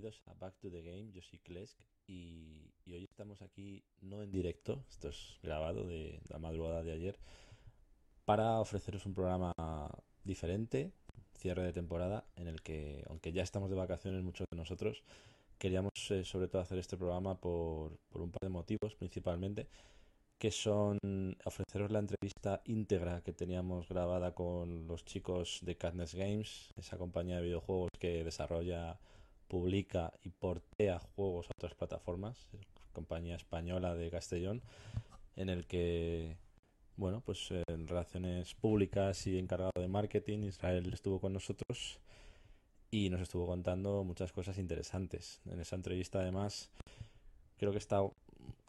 bienvenidos a Back to the Game, yo soy Klesk y, y hoy estamos aquí no en directo, esto es grabado de la madrugada de ayer, para ofreceros un programa diferente, cierre de temporada, en el que, aunque ya estamos de vacaciones muchos de nosotros, queríamos eh, sobre todo hacer este programa por, por un par de motivos principalmente que son ofreceros la entrevista íntegra que teníamos grabada con los chicos de Cadness Games, esa compañía de videojuegos que desarrolla, publica y portea juegos a otras plataformas, compañía española de Castellón, en el que, bueno, pues en relaciones públicas y encargado de marketing, Israel estuvo con nosotros y nos estuvo contando muchas cosas interesantes. En esa entrevista, además, creo que está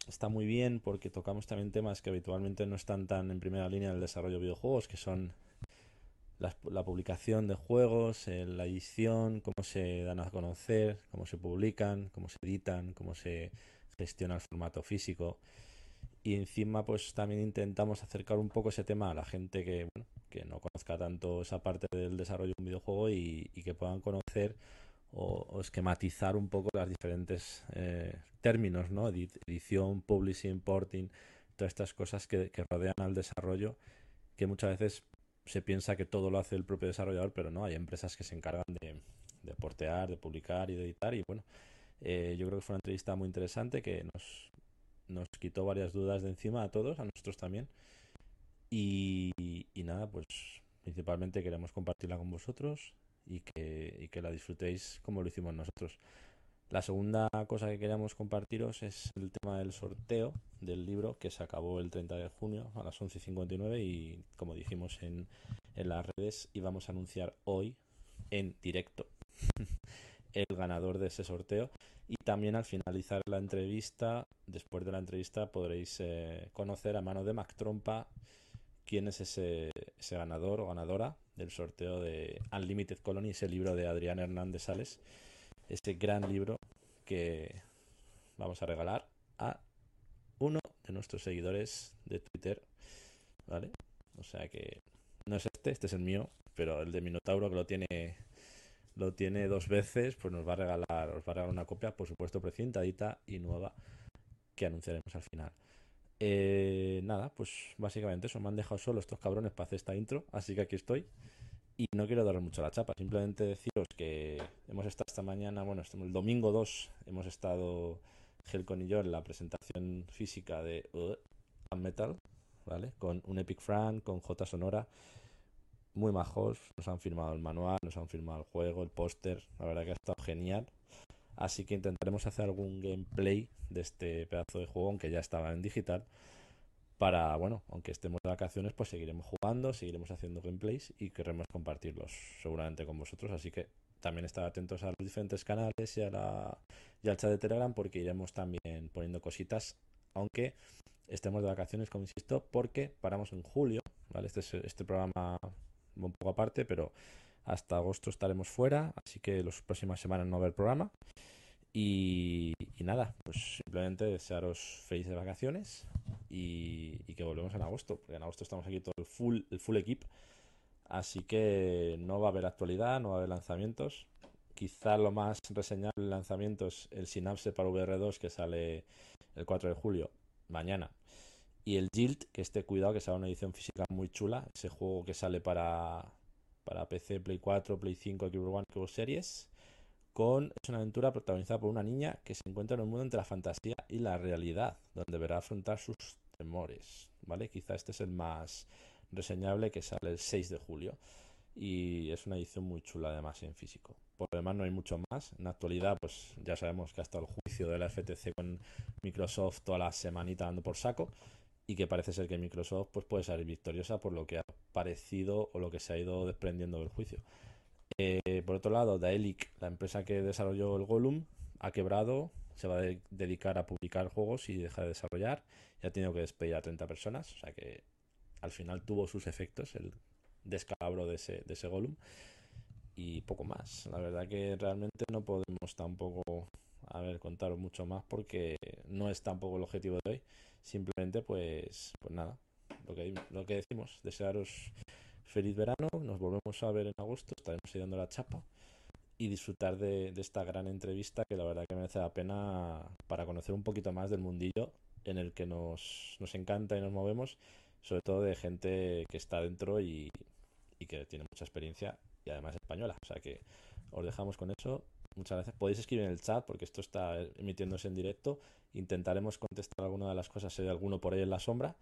está muy bien porque tocamos también temas que habitualmente no están tan en primera línea del desarrollo de videojuegos, que son la, publicación de juegos, eh, la edición, cómo se dan a conocer, cómo se publican, cómo se editan, cómo se gestiona el formato físico. Y encima pues también intentamos acercar un poco ese tema a la gente que, que no conozca tanto esa parte del desarrollo de un videojuego y que puedan conocer o, esquematizar un poco los diferentes eh, términos, ¿no? Edición, publishing, porting, todas estas cosas que, rodean al desarrollo, que muchas veces se piensa que todo lo hace el propio desarrollador, pero no, hay empresas que se encargan de, de portear, de publicar y de editar. Y bueno, eh, yo creo que fue una entrevista muy interesante que nos, nos quitó varias dudas de encima a todos, a nosotros también. Y, y nada, pues principalmente queremos compartirla con vosotros y que, y que la disfrutéis como lo hicimos nosotros. La segunda cosa que queríamos compartiros es el tema del sorteo del libro que se acabó el 30 de junio a las 11.59 y como dijimos en, en las redes íbamos a anunciar hoy en directo el ganador de ese sorteo. Y también al finalizar la entrevista, después de la entrevista podréis eh, conocer a mano de Mac Trompa quién es ese, ese ganador o ganadora del sorteo de Unlimited Colony, ese libro de Adrián Hernández Sales, ese gran libro que vamos a regalar a uno de nuestros seguidores de Twitter, ¿vale? O sea que no es este, este es el mío, pero el de Minotauro que lo tiene lo tiene dos veces, pues nos va a regalar, os va a regalar una copia, por supuesto, precintadita y nueva que anunciaremos al final. Eh, nada, pues básicamente eso, me han dejado solo estos cabrones para hacer esta intro, así que aquí estoy. Y no quiero daros mucho la chapa, simplemente deciros que hemos estado esta mañana, bueno, el domingo 2 hemos estado Helcon y yo en la presentación física de uh, Metal, ¿vale? Con un Epic Frank, con J Sonora, muy majos, nos han firmado el manual, nos han firmado el juego, el póster, la verdad que ha estado genial. Así que intentaremos hacer algún gameplay de este pedazo de juego, aunque ya estaba en digital. Para, bueno, aunque estemos de vacaciones, pues seguiremos jugando, seguiremos haciendo gameplays y querremos compartirlos seguramente con vosotros. Así que también estar atentos a los diferentes canales y, a la, y al chat de Telegram porque iremos también poniendo cositas, aunque estemos de vacaciones, como insisto, porque paramos en julio, ¿vale? Este, es, este programa un poco aparte, pero hasta agosto estaremos fuera, así que las próximas semanas no va a haber programa. Y, nada, pues simplemente desearos felices vacaciones y, que volvemos en agosto, porque en agosto estamos aquí todo el full, el full equip. Así que no va a haber actualidad, no va a haber lanzamientos. Quizá lo más reseñable en lanzamientos el Synapse para VR2 que sale el 4 de julio, mañana. Y el Jilt, que esté cuidado, que sea una edición física muy chula. Ese juego que sale para, para PC, Play 4, Play 5, Xbox One, Xbox Series. Con, es una aventura protagonizada por una niña que se encuentra en un mundo entre la fantasía y la realidad, donde deberá afrontar sus temores. ¿Vale? Quizá este es el más reseñable que sale el 6 de julio. Y es una edición muy chula además en físico. Por lo demás no hay mucho más. En la actualidad, pues ya sabemos que hasta el juicio de la FTC con Microsoft toda la semanita dando por saco y que parece ser que Microsoft pues, puede salir victoriosa por lo que ha parecido o lo que se ha ido desprendiendo del juicio. Eh, por otro lado, Daelic, la empresa que desarrolló el Gollum, ha quebrado, se va a dedicar a publicar juegos y deja de desarrollar. Y ha tenido que despedir a 30 personas, o sea que al final tuvo sus efectos el descalabro de ese, de Gollum. Y poco más. La verdad que realmente no podemos tampoco a ver, contaros mucho más porque no es tampoco el objetivo de hoy. Simplemente, pues, pues nada, lo que, lo que decimos, desearos feliz verano, nos volvemos a ver en agosto, estaremos dando la chapa y disfrutar de, esta gran entrevista que la verdad que merece la pena para conocer un poquito más del mundillo en el que nos, nos encanta y nos movemos, sobre todo de gente que está dentro y, y que tiene mucha experiencia y además española. O sea que os dejamos con eso. Muchas gracias. Podéis escribir en el chat porque esto está emitiéndose en directo. Intentaremos contestar alguna de las cosas si hay alguno por ahí en la sombra.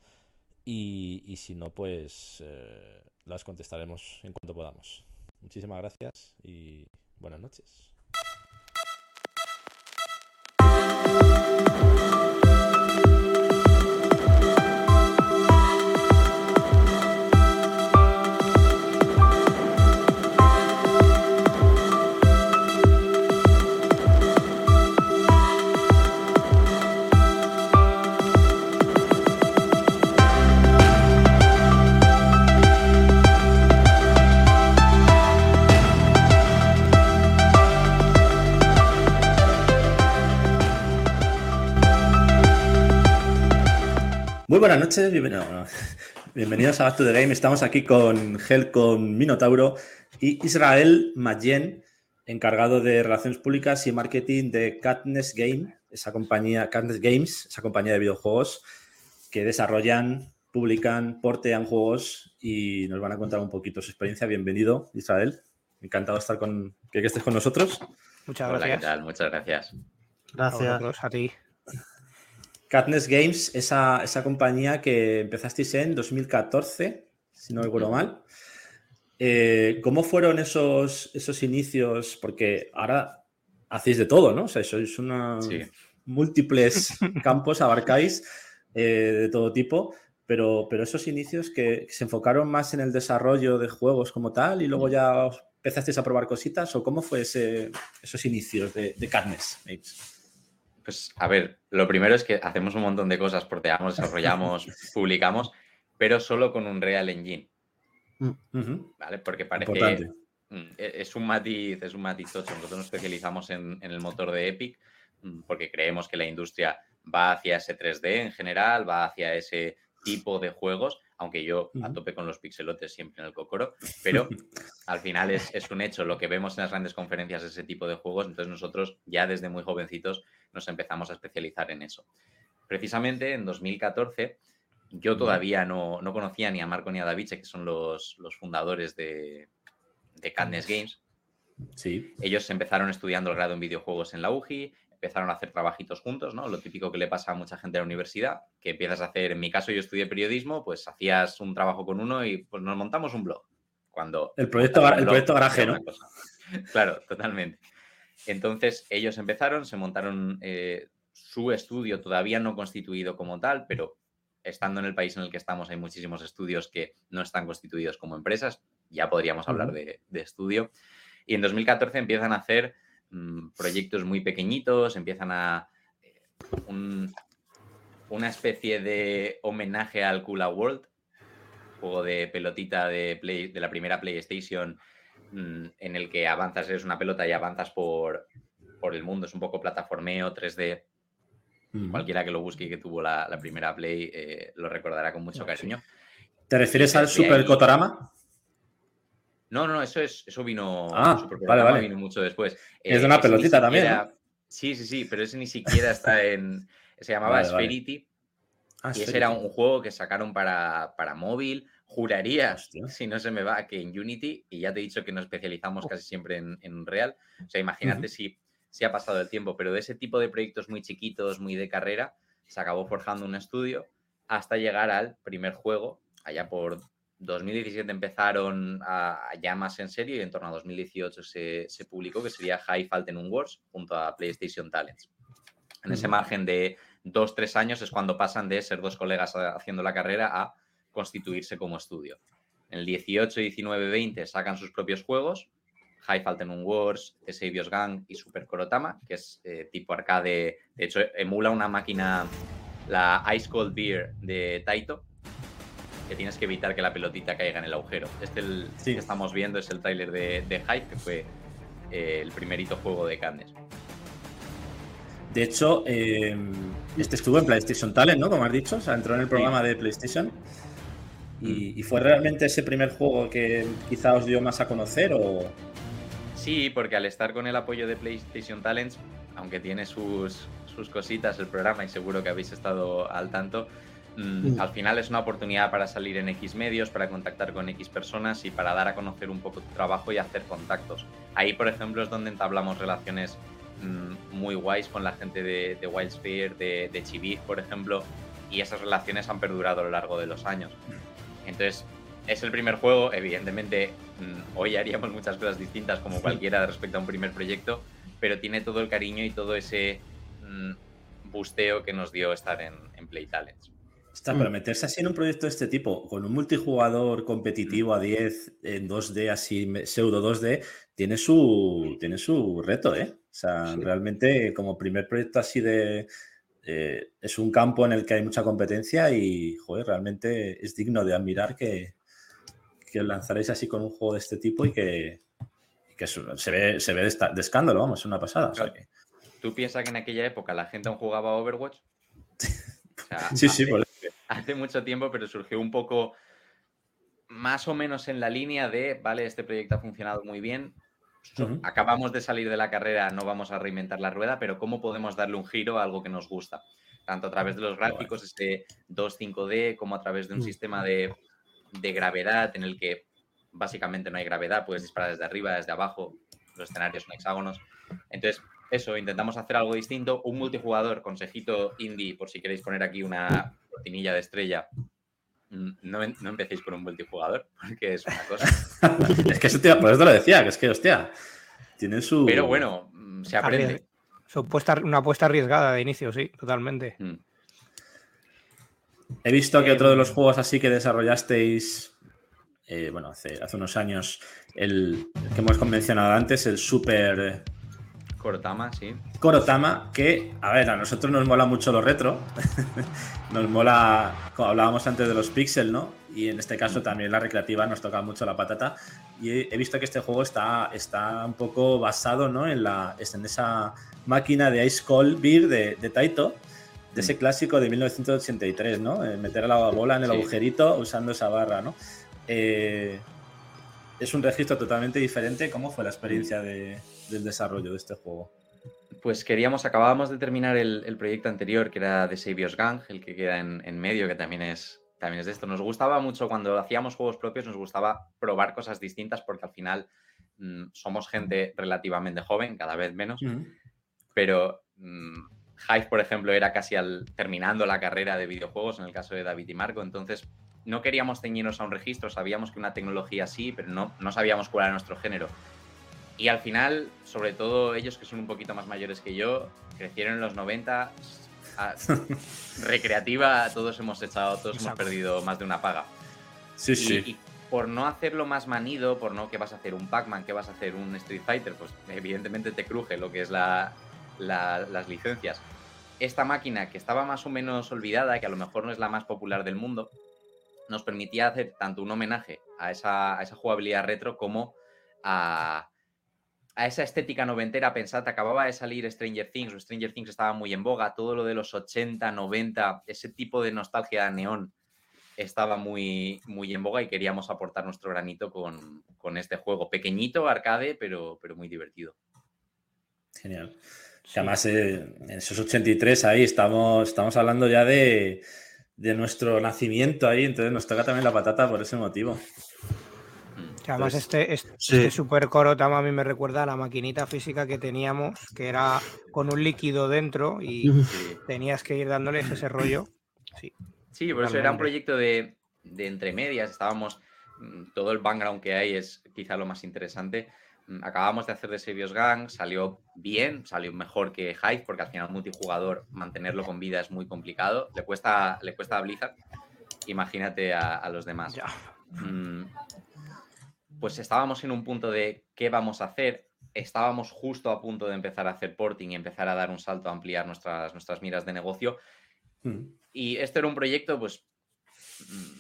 Y, y si no, pues eh, las contestaremos en cuanto podamos. Muchísimas gracias y buenas noches. Noches, bienvenidos a Back to the Game. Estamos aquí con con Minotauro y Israel Mayen, encargado de relaciones públicas y marketing de Katniss Game, esa compañía, Katniss Games, esa compañía de videojuegos que desarrollan, publican, portean juegos y nos van a contar un poquito su experiencia. Bienvenido, Israel. Encantado de estar con que, estés con nosotros. Muchas gracias. ¿qué tal? Muchas gracias. Gracias a ti. Katniss Games, esa, esa compañía que empezasteis en 2014, si no recuerdo mal. Eh, ¿Cómo fueron esos, esos inicios? Porque ahora hacéis de todo, ¿no? O sea, sois una... múltiples campos, abarcáis eh, de todo tipo, pero, pero esos inicios que, se enfocaron más en el desarrollo de juegos como tal y luego ya empezasteis a probar cositas, o cómo fue ese, esos inicios de, de Katniss Games? Pues a ver, lo primero es que hacemos un montón de cosas, porteamos, desarrollamos, publicamos, pero solo con un Real Engine. Mm. ¿Vale? Porque parece. Mm, e, es un matiz, es un matiz tocho. Nosotros nos especializamos en, el motor de Epic mm, porque creemos que la industria va hacia ese 3D en general, va hacia ese tipo de juegos, aunque yo a tope con los pixelotes siempre en el cocoro, pero al final es, es, un hecho, lo que vemos en las grandes conferencias ese tipo de juegos, entonces nosotros ya desde muy jovencitos nos empezamos a especializar en eso. Precisamente en 2014 yo todavía no, conocía ni a Marco ni a David, que son los, fundadores de, de Games. Sí. Ellos empezaron estudiando el grado en videojuegos en la UGI, empezaron a hacer trabajitos juntos, ¿no? Lo típico que le pasa a mucha gente en la universidad, que empiezas a hacer, en mi caso yo estudié periodismo, pues hacías un trabajo con uno y pues nos montamos un blog. Cuando el proyecto, el proyecto garaje, ¿no? Claro, totalmente. Entonces ellos empezaron, se montaron eh, su estudio todavía no constituido como tal, pero estando en el país en el que estamos hay muchísimos estudios que no están constituidos como empresas, ya podríamos hablar de, estudio. Y en 2014 empiezan a hacer mm, proyectos muy pequeñitos, empiezan a... Eh, una especie de homenaje al Kula World, juego de pelotita de, de la primera PlayStation Mm, en el que avanzas, eres una pelota y avanzas por, por el mundo. Es un poco plataformeo, 3D. Cualquiera que lo busque y que tuvo la, primera Play eh, lo recordará con mucho cariño. ¿Te refieres al Super Cotorama? No, no, eso es, eso vino, ah, vale, vale. vino mucho después. Es de una pelotita también. Sí, sí, sí, pero ese ni siquiera está en. Se llamaba Spherity. Ah, y ese era un juego que sacaron para, para móvil Juraría, si no se me va, que en Unity, y ya te he dicho que nos especializamos casi siempre en, en Real, o sea, imagínate si, si ha pasado el tiempo, pero de ese tipo de proyectos muy chiquitos, muy de carrera, se acabó forjando un estudio hasta llegar al primer juego, allá por 2017 empezaron a, ya más en serio y en torno a 2018 se, se publicó que sería High Falten Wars junto a PlayStation Talents. En ese margen de dos, tres años es cuando pasan de ser dos colegas haciendo la carrera a constituirse como estudio. En el 18, 19, 20 sacan sus propios juegos, High Falten Wars, The Saviors Gang y Super Korotama, que es eh, tipo arcade. De hecho, emula una máquina, la Ice Cold Beer de Taito, que tienes que evitar que la pelotita caiga en el agujero. Este el que estamos viendo es el tráiler de, de, Hype, que fue eh, el primerito juego de Cannes. De hecho, eh, este estuvo en PlayStation Talent, ¿no? Como has dicho, o sea, entró en el programa de PlayStation. Y, fue realmente ese primer juego que quizá os dio más a conocer o...? Sí, Sí, porque al estar con el apoyo de PlayStation Talents, aunque tiene sus, sus cositas el programa y seguro que habéis estado al tanto, mm, mm. al final es una oportunidad para salir en X medios, para contactar con X personas y para dar a conocer un poco tu trabajo y hacer contactos. Ahí, por ejemplo, es donde entablamos relaciones mm, muy guays con la gente de, de Wildsphere, de, de por ejemplo, y esas relaciones han perdurado a lo largo de los años. Entonces, es el primer juego, evidentemente hoy haríamos muchas cosas distintas como cualquiera respecto a un primer proyecto, pero tiene todo el cariño y todo ese busteo que nos dio estar en, Play Talents. Está, pero meterse así en un proyecto de este tipo, con un multijugador competitivo a 10 en 2D, así pseudo 2D, tiene su, tiene su reto, ¿eh? O sea, realmente como primer proyecto así de, es un campo en el que hay mucha competencia y, joder, realmente es digno de admirar que, que lanzaréis así con un juego de este tipo y que, se ve, se ve de, escándalo, vamos, es una pasada. ¿Tú piensas que en aquella época la gente aún jugaba Overwatch? sí, sí, hace mucho tiempo, pero surgió un poco más o menos en la línea de, vale, este proyecto ha funcionado muy bien, acabamos de salir de la carrera, no vamos a reinventar la rueda, pero ¿cómo podemos darle un giro a algo que nos gusta? Tanto a través de los gráficos, este 2.5D, como a través de un mm. sistema de de gravedad en el que básicamente no hay gravedad, puedes disparar desde arriba, desde abajo, los escenarios son hexágonos. Entonces, eso, intentamos hacer algo distinto. Un multijugador, consejito indie, por si queréis poner aquí una cortinilla de estrella. No, no empecéis con un multijugador, porque es una cosa. es que eso te, por eso lo decía, que es que, hostia, tiene su. Pero bueno, mm, se aprende. una apuesta arriesgada de inicio, sí, totalmente. Mm. He visto que otro de los juegos así que desarrollasteis, eh, bueno, hace, hace, unos años, el, que hemos mencionado antes, el Super... Corotama, sí. Corotama, que, a ver, a nosotros nos mola mucho lo retro. nos mola, como hablábamos antes de los pixel, ¿no? Y en este caso también la recreativa nos toca mucho la patata. Y he, visto que este juego está, está un poco basado, ¿no? En, la, en esa máquina de Ice Cold Beer de, de Taito de ese clásico de 1983, ¿no? Eh, meter a la bola en el agujerito usando esa barra, ¿no? Eh, es un registro totalmente diferente. ¿Cómo fue la experiencia del desarrollo de este juego? Pues queríamos, acabábamos de terminar el, proyecto anterior, que era de Saviors Gang, el que queda en, medio, que también es, también es de esto. Nos gustaba mucho cuando hacíamos juegos propios, nos gustaba probar cosas distintas porque al final mm, somos gente relativamente joven, cada vez menos, pero mm, Hive, por ejemplo, era casi al, terminando la carrera de videojuegos, en el caso de David y Marco, entonces no queríamos ceñirnos a un registro, sabíamos que una tecnología sí, pero no, no sabíamos cuál era nuestro género. Y al final, sobre todo ellos que son un poquito más mayores que yo, crecieron en los 90, recreativa, todos hemos echado, todos hemos perdido más de una paga. Sí, sí. Y por no hacerlo más manido, por no que vas a hacer un Pac-Man, que vas a hacer un Street Fighter, pues evidentemente te cruje lo que es la, las licencias. Esta máquina, que estaba más o menos olvidada, que a lo mejor no es la más popular del mundo, nos permitía hacer tanto un homenaje a esa, jugabilidad retro como a, esa estética noventera. Pensad, acababa de salir Stranger Things, o Stranger Things estaba muy en boga, todo lo de los 80, 90, ese tipo de nostalgia neón estaba muy, muy en boga y queríamos aportar nuestro granito con, este juego. Pequeñito, arcade, pero, pero muy divertido. Genial además, eh, en esos 83 ahí estamos, estamos hablando ya de, nuestro nacimiento ahí, entonces nos toca también la patata por ese motivo. Además, este, este, este, Super Corotama a mí me recuerda a la maquinita física que teníamos, que era con un líquido dentro y tenías que ir dándoles ese rollo. Sí, sí por eso era un proyecto de, de entre medias. Estábamos, mm, todo el background que hay es quizá lo más interesante Mm, acabamos de hacer de Serious Gang, salió bien, salió mejor que Hive, porque al final multijugador mantenerlo con vida es muy complicado. Le cuesta, le cuesta a Blizzard. Imagínate a, los demás. Mm, pues estábamos en un punto de qué vamos a hacer. Estábamos justo a punto de empezar a hacer porting y empezar a dar un salto a ampliar nuestras, nuestras miras de negocio. Hmm. Y este era un proyecto, pues, mm,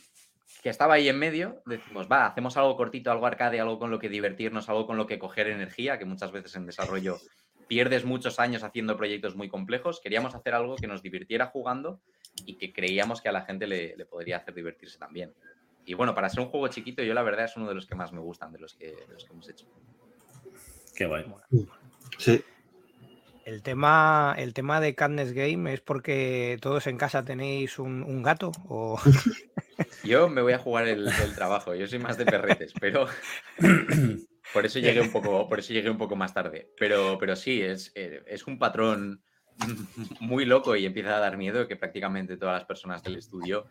que estaba ahí en medio, decimos, va, hacemos algo cortito, algo arcade, algo con lo que divertirnos, algo con lo que coger energía, que muchas veces en desarrollo pierdes muchos años haciendo proyectos muy complejos. Queríamos hacer algo que nos divirtiera jugando y que creíamos que a la gente le, podría hacer divertirse también. Y bueno, para ser un juego chiquito, yo la verdad es uno de los que más me gustan de los que, hemos hecho. Qué bueno. Sí. El tema, el tema de Cadness Game es porque todos en casa tenéis un, gato o. Yo me voy a jugar el, trabajo, yo soy más de perretes, pero por eso llegué un poco, por eso llegué un poco más tarde. Pero, pero sí, es, eh, es un patrón muy loco y empieza a dar miedo que prácticamente todas las personas del estudio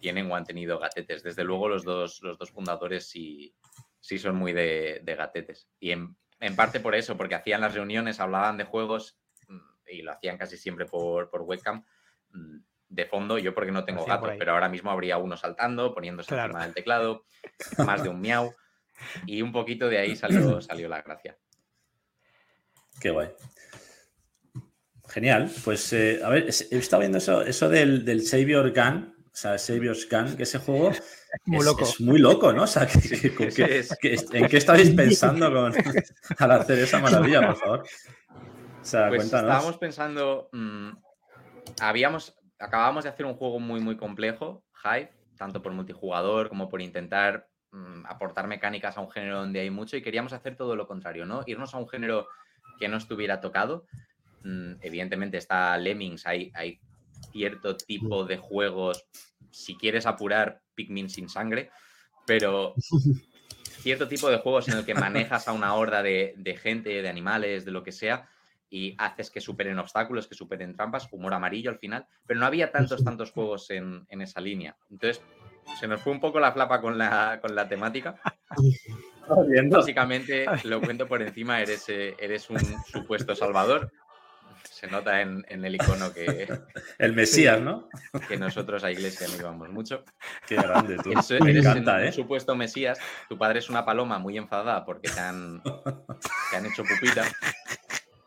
tienen o han tenido gatetes. Desde luego los dos, los dos fundadores sí, sí son muy de, gatetes. Y en, parte por eso, porque hacían las reuniones, hablaban de juegos mm, y lo hacían casi siempre por, webcam mm, de fondo. Yo porque no tengo gatos, pero ahora mismo habría uno saltando, poniéndose encima del teclado, más de un miau. Y un poquito de ahí salió, salió la gracia. Qué guay. Genial. Pues, eh, a ver, he estado viendo eso, eso del, del Savior Gun, o sea, Savior's Gun, que ese juego muy loco. Es muy loco, ¿no? O sea, ¿en qué estabais pensando al hacer esa maravilla, por favor? O sea, pues cuéntanos. Estábamos pensando, mm, habíamos, acabábamos de hacer un juego muy, muy complejo, Hive, tanto por multijugador como por intentar mm, aportar mecánicas a un género donde hay mucho y queríamos hacer todo lo contrario, ¿no? Irnos a un género que no estuviera tocado. Mm, evidentemente está Lemmings, hay, hay cierto tipo de juegos, si quieres apurar, Pikmin sin sangre, pero cierto tipo de juegos en el que manejas a una horda de, gente, de animales, de lo que sea, y haces que superen obstáculos, que superen trampas, humor amarillo al final, pero no había tantos, tantos juegos en, esa línea. Entonces, se nos fue un poco la flapa con la, con la temática. Básicamente, lo cuento por encima, eres, eh, eres un supuesto salvador, se nota en, el icono que. el Mesías, ¿no? Que nosotros a iglesia no íbamos mucho. Qué grande, tú. Me eres encanta, ¿eh? supuesto Mesías. Tu padre es una paloma muy enfadada porque te han, han hecho pupita.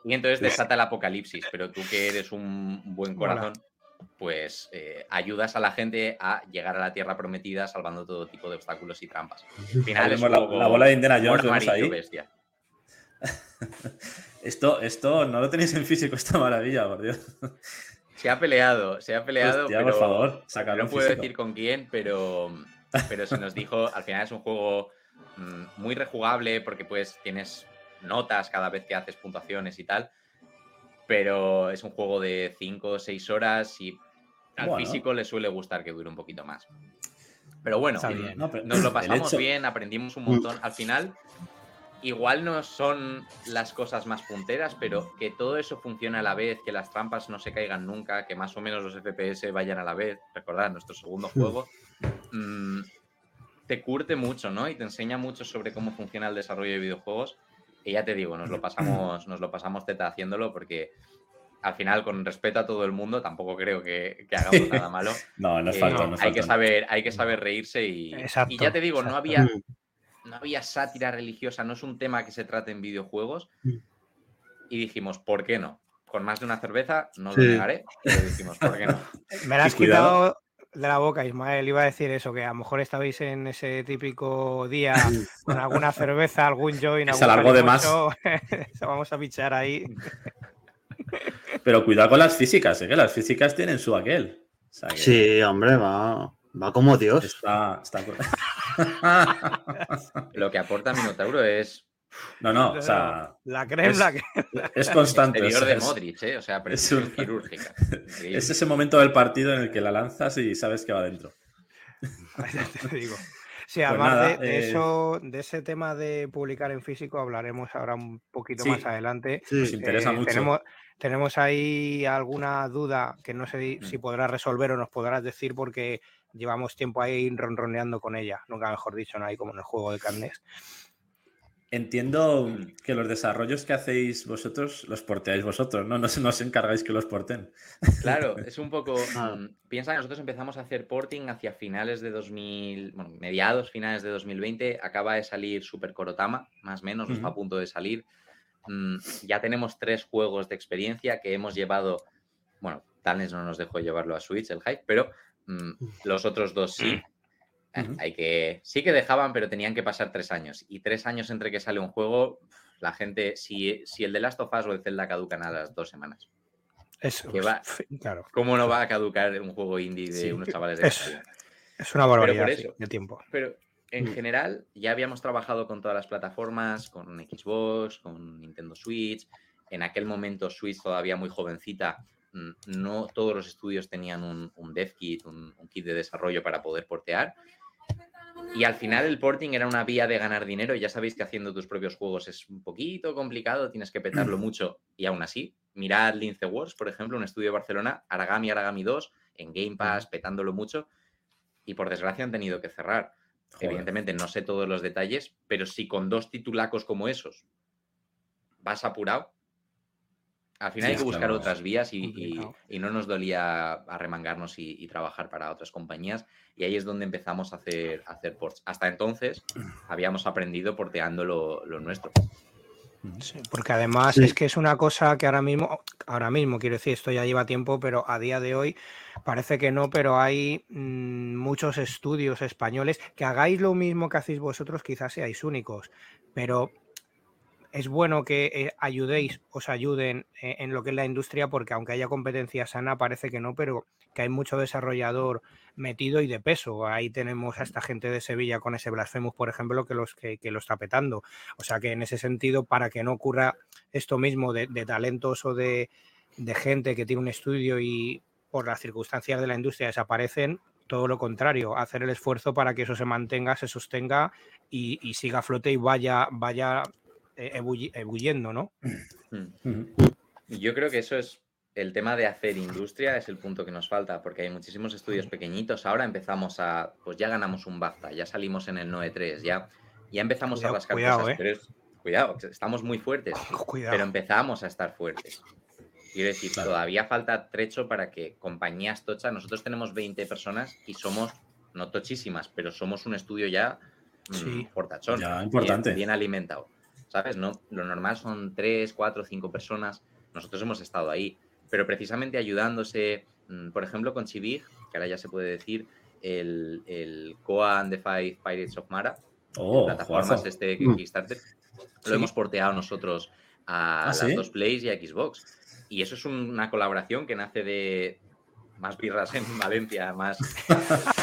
Y entonces desata el apocalipsis. Pero tú que eres un buen corazón, pues eh, ayudas a la gente a llegar a la tierra prometida salvando todo tipo de obstáculos y trampas. Al final es la, la, bola de Indiana Jones, ahí. Bestia. Esto, esto no lo tenéis en físico, esta maravilla, por Dios. Se ha peleado, se ha peleado. por favor, No puedo decir con quién, pero, pero se nos dijo, al final es un juego mm, muy rejugable porque pues tienes notas cada vez que haces puntuaciones y tal. Pero es un juego de 5 o 6 horas y al físico le suele gustar que dure un poquito más. Pero bueno, nos lo pasamos bien, aprendimos un montón. Al final, igual no son las cosas más punteras, pero que todo eso funcione a la vez, que las trampas no se caigan nunca, que más o menos los FPS vayan a la vez, recordad, nuestro segundo juego, mm, te curte mucho, ¿no? Y te enseña mucho sobre cómo funciona el desarrollo de videojuegos. Y ya te digo, nos lo pasamos, nos lo pasamos teta haciéndolo porque al final, con respeto a todo el mundo, tampoco creo que, hagamos nada malo. no, no es falta, eh, hay Que saber, hay que saber reírse y, y ya te digo, no había no había sátira religiosa, no es un tema que se trate en videojuegos. Y dijimos, ¿por qué no? Con más de una cerveza, no lo negaré, pero dijimos, ¿por qué no? Me la has quitado de la boca, Ismael. Iba a decir eso, que a lo mejor estabais en ese típico día con alguna cerveza, algún join, se alargó de más. Vamos a pichar ahí. Pero cuidado con las físicas, ¿eh? que las físicas tienen su aquel. Sí, hombre, va. Va como Dios. Está, Lo que aporta Minotauro es. No, no, o sea. La crema es, es constante. El de Modric, ¿eh? O sea, es quirúrgica. Es ese momento del partido en el que la lanzas y sabes que va dentro. Te digo. Sí, pues además de, eh, eso, de ese tema de publicar en físico, hablaremos ahora un poquito más adelante. Sí, nos interesa eh, mucho. Tenemos, tenemos ahí alguna duda que no sé si mm. podrás resolver o nos podrás decir porque llevamos tiempo ahí ronroneando con ella, nunca mejor dicho, no hay como en el juego de carnes. Entiendo que los desarrollos que hacéis vosotros los porteáis vosotros, ¿no? No, no os encargáis que los porten. Claro, es un poco. Mm, piensa que nosotros empezamos a hacer porting hacia finales de 2000, bueno, mediados, finales de 2020. Acaba de salir Super Korotama, más o menos, está a punto de salir. Mm, ya tenemos tres juegos de experiencia que hemos llevado. Bueno, Talnes no nos dejó llevarlo a Switch, el hype, pero los otros dos sí. Hay que, sí que dejaban, pero tenían que pasar tres años. Y tres años entre que sale un juego, la gente, si, si el de Last of Us o el Zelda caducan a las dos semanas. Eso, claro. ¿Cómo no va a caducar un juego indie de unos chavales de Es, es una barbaridad de tiempo. Pero en general, ya habíamos trabajado con todas las plataformas, con Xbox, con Nintendo Switch. En aquel momento, Switch todavía muy jovencita, mm, no todos los estudios tenían un, dev kit, un, kit de desarrollo para poder portear. Y al final el porting era una vía de ganar dinero. Ya sabéis que haciendo tus propios juegos es un poquito complicado, tienes que petarlo mucho. Y aún así, mirad Lince Wars, por ejemplo, un estudio de Barcelona, Aragami, Aragami 2, en Game Pass, petándolo mucho. Y por desgracia han tenido que cerrar. Evidentemente no sé todos los detalles, pero si con dos titulacos como esos vas apurado, al final hay que buscar otras vías y, no nos dolía arremangarnos y, trabajar para otras compañías. Y ahí es donde empezamos a hacer, hacer ports. Hasta entonces habíamos aprendido porteando lo, nuestro. porque además es que es una cosa que ahora mismo, ahora mismo quiero decir, esto ya lleva tiempo, pero a día de hoy parece que no, pero hay mm, muchos estudios españoles que hagáis lo mismo que hacéis vosotros, quizás seáis únicos, pero es bueno que eh, ayudéis, os ayuden eh, en lo que es la industria, porque aunque haya competencia sana, parece que no, pero que hay mucho desarrollador metido y de peso. Ahí tenemos a esta gente de Sevilla con ese Blasphemous, por ejemplo, que, los, que, lo está petando. O sea que en ese sentido, para que no ocurra esto mismo de, talentos o de, gente que tiene un estudio y por las circunstancias de la industria desaparecen, todo lo contrario, hacer el esfuerzo para que eso se mantenga, se sostenga y, y siga a flote y vaya, vaya eh, ebulliendo, ¿no? Mm. Yo creo que eso es el tema de hacer industria, es el punto que nos falta, porque hay muchísimos estudios pequeñitos. Ahora empezamos a, pues ya ganamos un BAFTA, ya salimos en el 9-3, ya, ya empezamos a rascar cuidado, cosas, eh. cuidado, estamos muy fuertes, pero empezamos a estar fuertes. Quiero decir, todavía falta trecho para que compañías tochas, nosotros tenemos 20 personas y somos, no tochísimas, pero somos un estudio ya mm, portachón, ya importante. bien alimentado. ¿Sabes? No, lo normal son tres, cuatro, cinco personas. Nosotros hemos estado ahí, pero precisamente ayudándose, mm, por ejemplo, con Chivig, que ahora ya se puede decir, el, el Coa and the Five Pirates of Mara, oh, plataformas este mm. Kickstarter, lo hemos porteado nosotros a ¿Ah, las dos Plays y a Xbox. Y eso es una colaboración que nace de más birras en Valencia, más...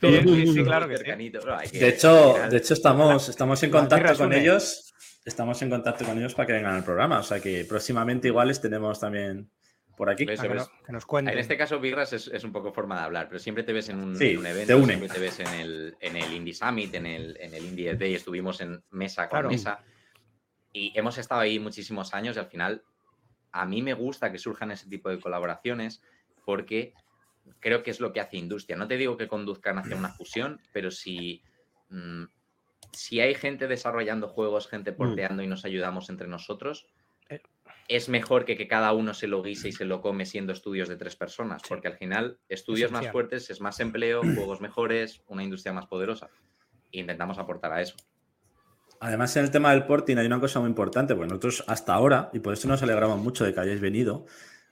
sí, claro que de hecho, de hecho estamos, estamos en contacto con ellos estamos en contacto con ellos para que vengan al programa. O sea que próximamente iguales tenemos también por aquí. que, nos, cuenten. En este caso, Birras es, un poco forma de hablar, pero siempre te ves en un, evento, siempre te ves en el, en el Indie Summit, en el, en el Indie Day, estuvimos en mesa con mesa y hemos estado ahí muchísimos años y al final a mí me gusta que surjan ese tipo de colaboraciones porque creo que es lo que hace industria. No te digo que conduzcan hacia una fusión, pero si mm, si hay gente desarrollando juegos, gente mm. porteando y nos ayudamos entre nosotros, eh. es mejor que, que cada uno se lo guise y se lo come siendo estudios de tres personas, porque al final estudios más fuertes es más empleo, juegos mejores, una industria más poderosa. E intentamos aportar a eso. Además, en el tema del porting hay una cosa muy importante, porque nosotros hasta ahora, y por eso nos alegramos mucho de que hayáis venido,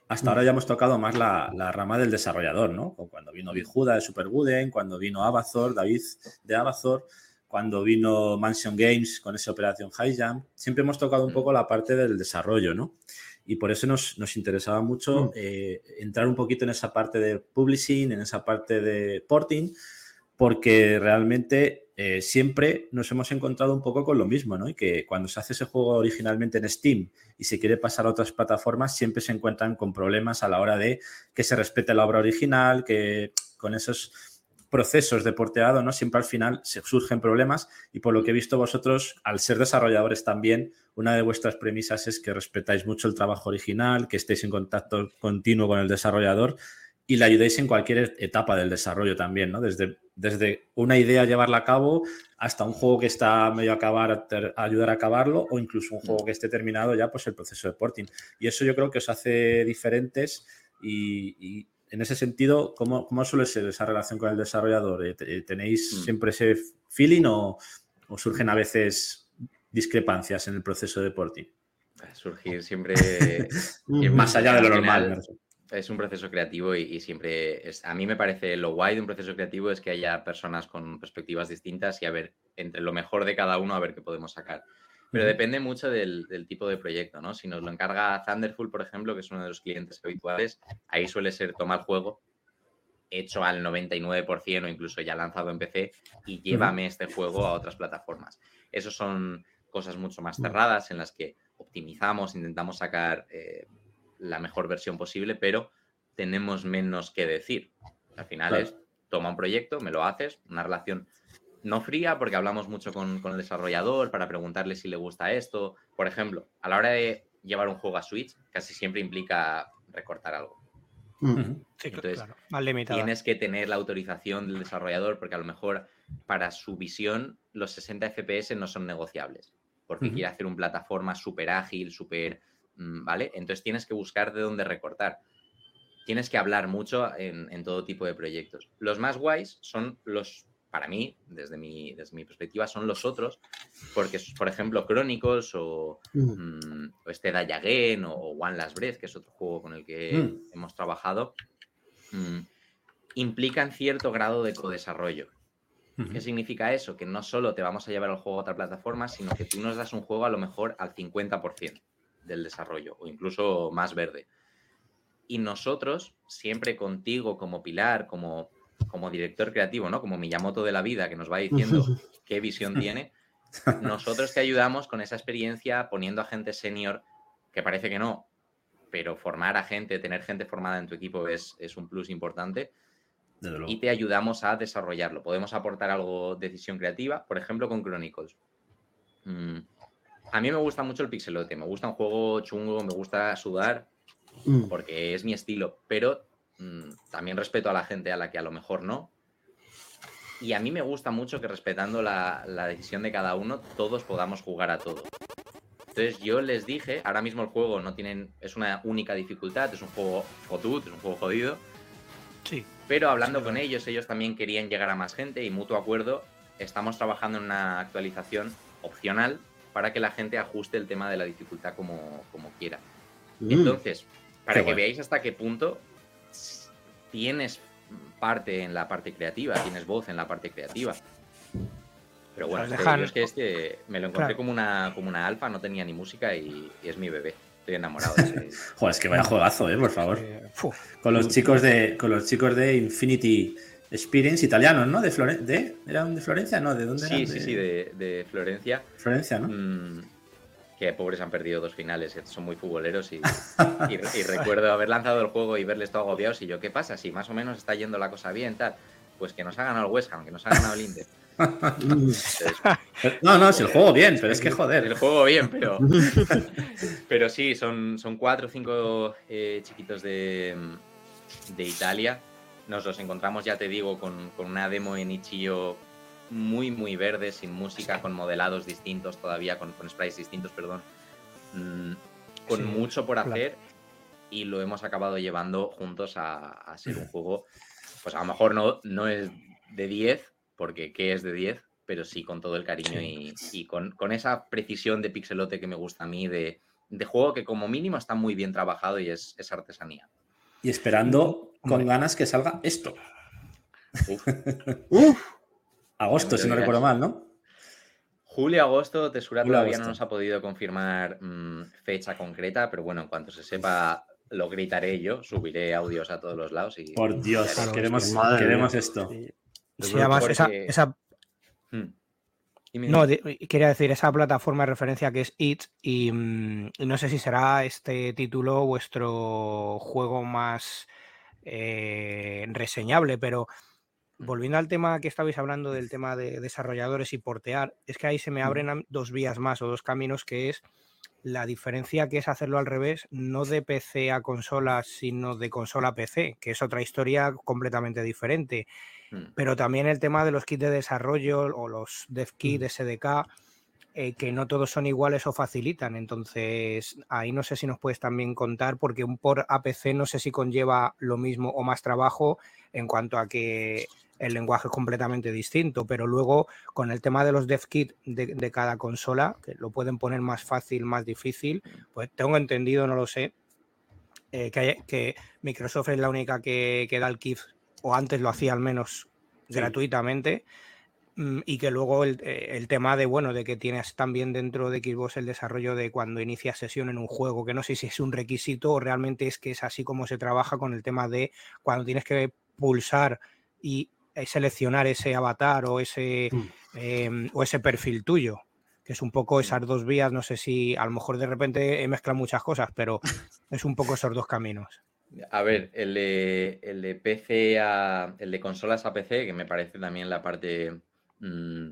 hasta ahora ya hemos tocado más la, rama del desarrollador, ¿no? Cuando vino Bijuda de Superguden, cuando vino Abazor, David de Abazor, cuando vino Mansion Games con esa operación High Jump, siempre hemos tocado un mm. poco la parte del desarrollo, ¿no? Y por eso nos, interesaba mucho mm. eh, entrar un poquito en esa parte de publishing, en esa parte de porting, porque realmente eh, siempre nos hemos encontrado un poco con lo mismo, ¿no? Y que cuando se hace ese juego originalmente en Steam y se quiere pasar a otras plataformas, siempre se encuentran con problemas a la hora de que se respete la obra original, que con esos procesos de porteado, ¿no? Siempre al final surgen problemas y por lo que he visto vosotros, al ser desarrolladores también, una de vuestras premisas es que respetáis mucho el trabajo original, que estéis en contacto continuo con el desarrollador y le ayudéis en cualquier etapa del desarrollo también, ¿no? Desde, desde una idea llevarla a cabo hasta un juego que está medio a acabar, ayudar a acabarlo o incluso un juego que esté terminado ya, pues el proceso de porting. Y eso yo creo que os hace diferentes y en ese sentido, ¿cómo, suele ser esa relación con el desarrollador? Eh, ¿Tenéis mm. siempre ese feeling o, surgen a veces discrepancias en el proceso de porting? Surgir siempre más allá de lo normal. Es un proceso creativo y, siempre es, a mí me parece lo guay de un proceso creativo es que haya personas con perspectivas distintas y a ver entre lo mejor de cada uno a ver qué podemos sacar. Pero depende mucho del, tipo de proyecto, ¿no? Si nos lo encarga Thunderful, por ejemplo, que es uno de los clientes habituales, ahí suele ser tomar juego hecho al 99% o incluso ya lanzado en PC y llévame este juego a otras plataformas. Esos son cosas mucho más cerradas en las que optimizamos, intentamos sacar eh, la mejor versión posible, pero tenemos menos que decir. Al final es, toma un proyecto, me lo haces, una relación no fría, porque hablamos mucho con, el desarrollador para preguntarle si le gusta esto. Por ejemplo, a la hora de llevar un juego a Switch, casi siempre implica recortar algo. Entonces, tienes que tener la autorización del desarrollador porque a lo mejor para su visión los 60 FPS no son negociables porque quiere hacer un plataforma súper ágil, súper, mm, ¿vale? Entonces tienes que buscar de dónde recortar. Tienes que hablar mucho en, en todo tipo de proyectos. Los más guays son los para mí, desde mi, desde mi perspectiva, son los otros, porque, por ejemplo, Chronicles o, mm, este Dayagen o, One Last Breath, que es otro juego con el que mm. hemos trabajado, mm, implican cierto grado de codesarrollo. ¿Qué significa eso? Que no solo te vamos a llevar el juego a otra plataforma, sino que tú nos das un juego a lo mejor al 50% del desarrollo o incluso más verde. Y nosotros, siempre contigo como pilar, como como director creativo, ¿no? Como Miyamoto de la vida, que nos va diciendo qué visión tiene, nosotros te ayudamos con esa experiencia poniendo a gente senior, que parece que no, pero formar a gente, tener gente formada en tu equipo es, un plus importante. Y te ayudamos a desarrollarlo. Podemos aportar algo de decisión creativa, por ejemplo, con Chronicles. Mm, a mí me gusta mucho el pixelote, me gusta un juego chungo, me gusta sudar, mm. porque es mi estilo, pero Mm, también respeto a la gente a la que a lo mejor no. Y a mí me gusta mucho que respetando la, decisión de cada uno, todos podamos jugar a todo. Entonces yo les dije, ahora mismo el juego no tienen, es una única dificultad, es un juego fotut, es un juego jodido. Sí. Pero hablando con ellos, ellos también querían llegar a más gente y mutuo acuerdo, estamos trabajando en una actualización opcional para que la gente ajuste el tema de la dificultad como, como quiera. Mm. Entonces, para que veáis hasta qué punto tienes parte en la parte creativa, tienes voz en la parte creativa. Pero bueno, es que este me lo encontré como una como una alfa, no tenía ni música y, es mi bebé. Estoy enamorado de ese. Joder, es que vaya juegazo, eh, por favor. con los chicos de con los chicos de Infinity Experience italianos, ¿no? De, de ¿Eran de Florencia? No, ¿de dónde sí, Sí, sí, de, de, Florencia. Florencia, ¿no? Mm, que pobres han perdido dos finales, son muy futboleros y, recuerdo haber lanzado el juego y verles todo agobiados y yo, ¿qué pasa? Si más o menos está yendo la cosa bien, tal, pues que nos ha ganado el West Ham, que nos ha ganado el Inter. no, no, si el juego bien, pero es que joder. El juego bien, pero, pero sí, son, son cuatro o cinco eh, chiquitos de, de Italia. Nos los encontramos, ya te digo, con, con una demo en Ichio muy, muy verde, sin música, con modelados distintos todavía, con, con sprites distintos, perdón, mm, con mucho por hacer y lo hemos acabado llevando juntos a, ser un juego, pues a lo mejor no, no es de 10, porque ¿qué es de 10? Pero sí con todo el cariño y, con, esa precisión de pixelote que me gusta a mí, de, juego que como mínimo está muy bien trabajado y es, artesanía. Y esperando con ganas que salga esto. Agosto, si no recuerdo mal, ¿no? Julio, agosto, Tesura todavía no nos ha podido confirmar mm, fecha concreta, pero bueno, en cuanto se sepa, lo gritaré yo, subiré audios a todos los lados y. Por Dios, queremos, queremos esto. Sí, además, esa. Hmm. No, quería decir, esa plataforma de referencia que es It, y, mm, no sé si será este título vuestro juego más eh, reseñable, pero volviendo al tema que estabais hablando del tema de desarrolladores y portear, es que ahí se me abren dos vías más o dos caminos que es la diferencia que es hacerlo al revés, no de PC a consola, sino de consola a PC, que es otra historia completamente diferente. Mm. Pero también el tema de los kits de desarrollo o los dev kits, mm. SDK, eh, que no todos son iguales o facilitan. Entonces, ahí no sé si nos puedes también contar, porque un por APC no sé si conlleva lo mismo o más trabajo en cuanto a que el lenguaje es completamente distinto, pero luego con el tema de los dev kit de, cada consola, que lo pueden poner más fácil, más difícil, pues tengo entendido, no lo sé, eh, que, Microsoft es la única que, da el kit, o antes lo hacía al menos gratuitamente, y que luego el, eh, el, tema de, bueno, de que tienes también dentro de Xbox el desarrollo de cuando inicias sesión en un juego, que no sé si es un requisito o realmente es que es así como se trabaja con el tema de cuando tienes que pulsar y eh, seleccionar ese avatar o ese, mm. em, o ese perfil tuyo, que es un poco mm. esas dos vías, no sé si a lo mejor de repente he mezclado muchas cosas, pero es un poco esos dos caminos. A ver, el de, el de PC a. el de consolas a PC, que me parece también la parte. Mm,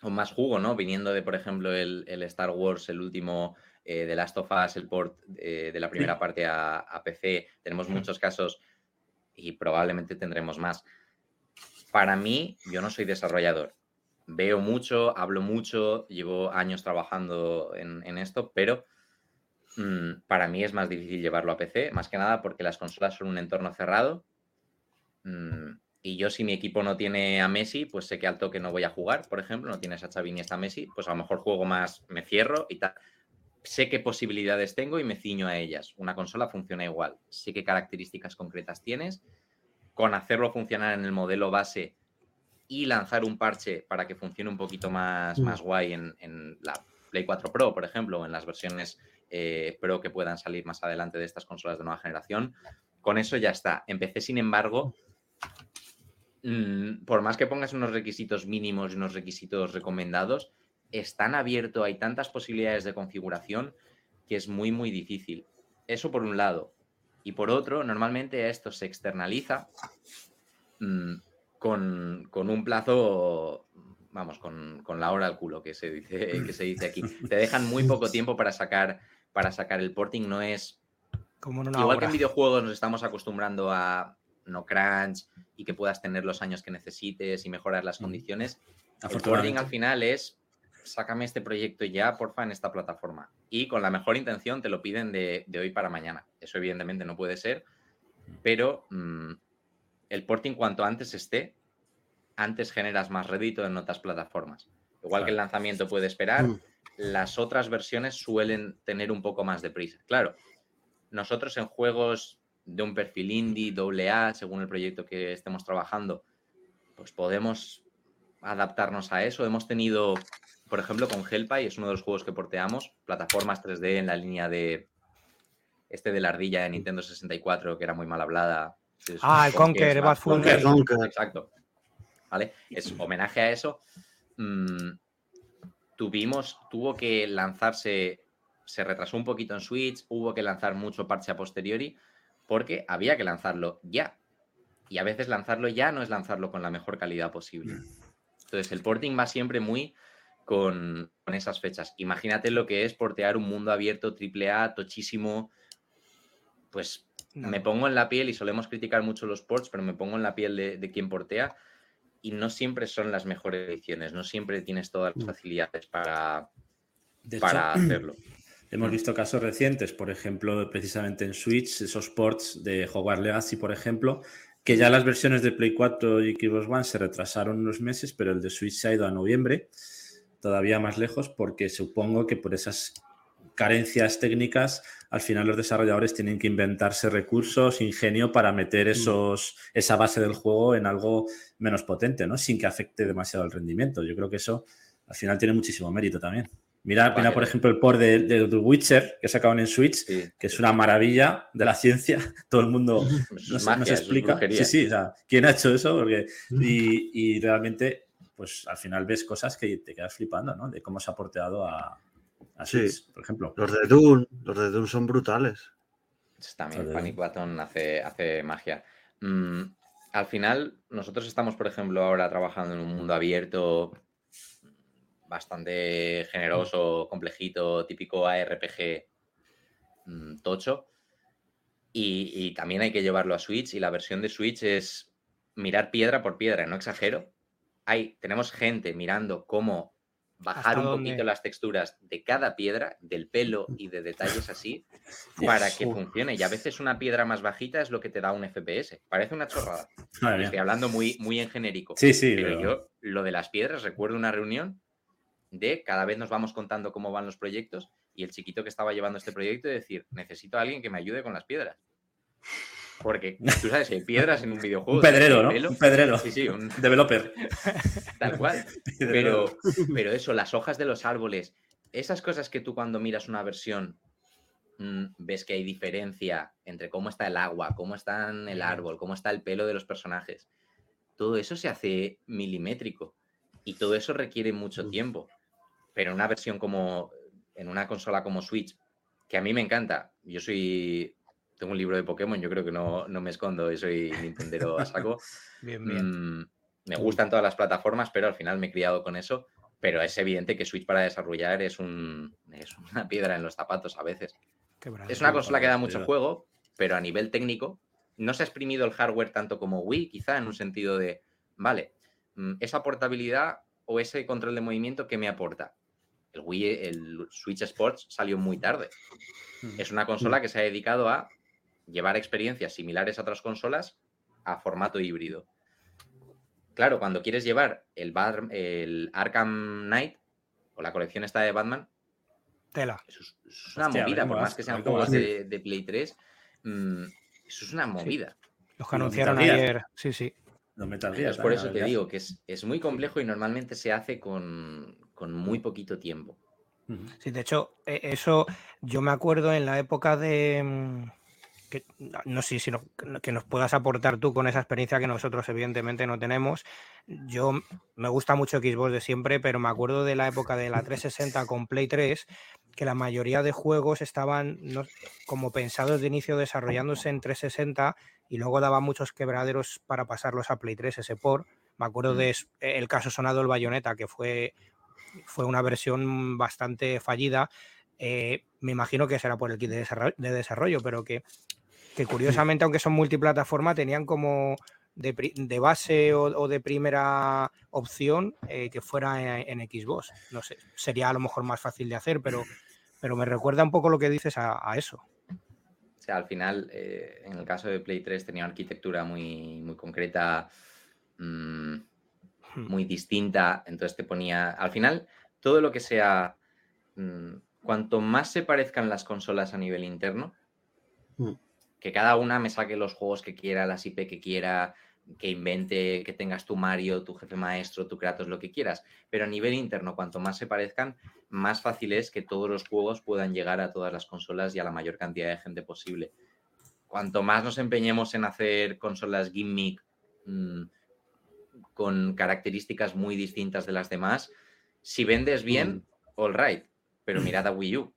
con más jugo, ¿no? Viniendo de, por ejemplo, el, Star Wars, el último eh, de Last of Us, el port eh, de la primera parte a, PC. Tenemos muchos casos y probablemente tendremos más. Para mí, yo no soy desarrollador. Veo mucho, hablo mucho, llevo años trabajando en, esto, pero mm, para mí es más difícil llevarlo a PC, más que nada porque las consolas son un entorno cerrado. Mm, y yo si mi equipo no tiene a Messi, pues sé que al toque no voy a jugar, por ejemplo, no tienes a Xavi ni a Messi, pues a lo mejor juego más, me cierro y tal. Sé qué posibilidades tengo y me ciño a ellas. Una consola funciona igual. Sé qué características concretas tienes. Con hacerlo funcionar en el modelo base y lanzar un parche para que funcione un poquito más, mm. más guay en, la Play 4 Pro, por ejemplo, o en las versiones eh, Pro que puedan salir más adelante de estas consolas de nueva generación. Con eso ya está. Empecé, sin embargo, Mm, por más que pongas unos requisitos mínimos y unos requisitos recomendados, es tan abierto, hay tantas posibilidades de configuración que es muy, muy difícil. Eso por un lado. Y por otro, normalmente esto se externaliza mm, con, un plazo, vamos, con, la hora al culo que se, dice, que se dice aquí. Te dejan muy poco tiempo para sacar, para sacar el porting, no es... Como Igual que en videojuegos nos estamos acostumbrando a no crunch y que puedas tener los años que necesites y mejorar las condiciones. El boarding al final es, sácame este proyecto ya, porfa, en esta plataforma. Y con la mejor intención te lo piden de, hoy para mañana. Eso evidentemente no puede ser, pero mm, el porting cuanto antes esté, antes generas más rédito en otras plataformas. Igual que el lanzamiento puede esperar, mm. las otras versiones suelen tener un poco más de prisa. Claro, nosotros en juegos de un perfil indie, doble A, según el proyecto que estemos trabajando, pues podemos adaptarnos a eso. Hemos tenido, por ejemplo, con Hellpie, es uno de los juegos que porteamos, plataformas 3D en la línea de este de la ardilla de Nintendo 64, que era muy mal hablada. ah, el Conker, Conker. Exacto. ¿Vale? Es homenaje a eso. Mm, tuvimos, tuvo que lanzarse, se retrasó un poquito en Switch, hubo que lanzar mucho parche a posteriori, porque había que lanzarlo ya. Y a veces lanzarlo ya no es lanzarlo con la mejor calidad posible. Mm. Entonces el porting va siempre muy con, esas fechas. Imagínate lo que es portear un mundo abierto AAA, tochísimo. Pues me pongo en la piel y solemos criticar mucho los ports, pero me pongo en la piel de, quien portea y no siempre son las mejores ediciones, no siempre tienes todas las mm. facilidades para, para hacerlo. Hemos visto casos recientes, por ejemplo, precisamente en Switch, esos ports de Hogwarts Legacy, por ejemplo, que ya las versiones de Play 4 y Xbox One se retrasaron unos meses, pero el de Switch se ha ido a noviembre, todavía más lejos, porque supongo que por esas carencias técnicas, al final los desarrolladores tienen que inventarse recursos, ingenio para meter mm. esos, esa base del juego en algo menos potente, ¿no? Sin que afecte demasiado el rendimiento. Yo creo que eso al final tiene muchísimo mérito también. Mira, por ejemplo, el port de, The Witcher que sacaban en Switch, que es una maravilla de la ciencia. Todo el mundo nos, explica. Sí, sí, o sea, ¿quién ha hecho eso? Porque, y, realmente, pues al final ves cosas que te quedas flipando, ¿no? De cómo se ha porteado a, Switch, por ejemplo. Los de Dune, los de Dune son brutales. También Panic Button hace, hace magia. Mm, al final, nosotros estamos, por ejemplo, ahora trabajando en un mundo abierto bastante generoso, complejito, típico ARPG mm, tocho. Y, también hay que llevarlo a Switch y la versión de Switch es mirar piedra por piedra, no exagero. Hay, tenemos gente mirando cómo bajar un poquito las texturas de cada piedra, del pelo y de detalles así, para que funcione. Y a veces una piedra más bajita es lo que te da un FPS. Parece una chorrada. Estoy hablando muy, muy en genérico. Sí, sí. pero yo, lo de las piedras, recuerdo una reunión de cada vez nos vamos contando cómo van los proyectos y el chiquito que estaba llevando este proyecto de decir, necesito a alguien que me ayude con las piedras. Porque tú sabes, hay piedras en un videojuego. Un pedrero, ¿no? Un pedrero. Sí, sí, un developer. Tal cual. Pero, pero eso, las hojas de los árboles, esas cosas que tú cuando miras una versión mm, ves que hay diferencia entre cómo está el agua, cómo está el árbol, cómo está el pelo de los personajes. Todo eso se hace milimétrico y todo eso requiere mucho tiempo. Pero en una versión como, en una consola como Switch, que a mí me encanta, yo soy, tengo un libro de Pokémon, yo creo que no, me escondo, y soy Nintendero a saco. bien, bien. Mm, me gustan todas las plataformas, pero al final me he criado con eso. Pero es evidente que Switch para desarrollar es, un, es una piedra en los zapatos a veces. es una consola que da mucho juego, pero a nivel técnico no se ha exprimido el hardware tanto como Wii, quizá en un sentido de, vale, mm, esa portabilidad o ese control de movimiento que me aporta. El Wii, el Switch Sports salió muy tarde. Es una consola que se ha dedicado a llevar experiencias similares a otras consolas a formato híbrido. Claro, cuando quieres llevar el, el Arkham Knight o la colección esta de Batman, Tela. Eso es, una movida, por más que sean juegos de, Play 3, mm, eso es una movida. Los que anunciaron ayer, sí, sí. No es por eso te digo que es, muy complejo y normalmente se hace con, muy poquito tiempo. Sí, de hecho, e, eso yo me acuerdo en la época de. Mm, que, no sé si que nos puedas aportar tú con esa experiencia que nosotros, evidentemente, no tenemos. Yo me gusta mucho Xbox de siempre, pero me acuerdo de la época de la 360 con Play 3 que la mayoría de juegos estaban como pensados de inicio desarrollándose en 360 y luego daba muchos quebraderos para pasarlos a Play 3, ese por. Me acuerdo mm. de el caso sonado el Bayonetta, que fue, fue una versión bastante fallida. Eh, me imagino que será por el kit de desarrollo, pero que, que curiosamente, aunque son multiplataforma, tenían como de, base o, de primera opción eh, que fuera en, Xbox. No sé, sería a lo mejor más fácil de hacer, pero, pero me recuerda un poco lo que dices a, eso. O sea, al final, eh, en el caso de Play 3 tenía una arquitectura muy, muy concreta, mm. Muy distinta, entonces te ponía, al final, todo lo que sea, mm, cuanto más se parezcan las consolas a nivel interno, hmm. que cada una me saque los juegos que quiera, las IP que quiera, que invente, que tengas tu Mario, tu jefe maestro, tu Kratos, lo que quieras. Pero a nivel interno, cuanto más se parezcan, más fácil es que todos los juegos puedan llegar a todas las consolas y a la mayor cantidad de gente posible. Cuanto más nos empeñemos en hacer consolas gimmick mm, con características muy distintas de las demás, si vendes bien, mm. all right, pero mirad a Wii U.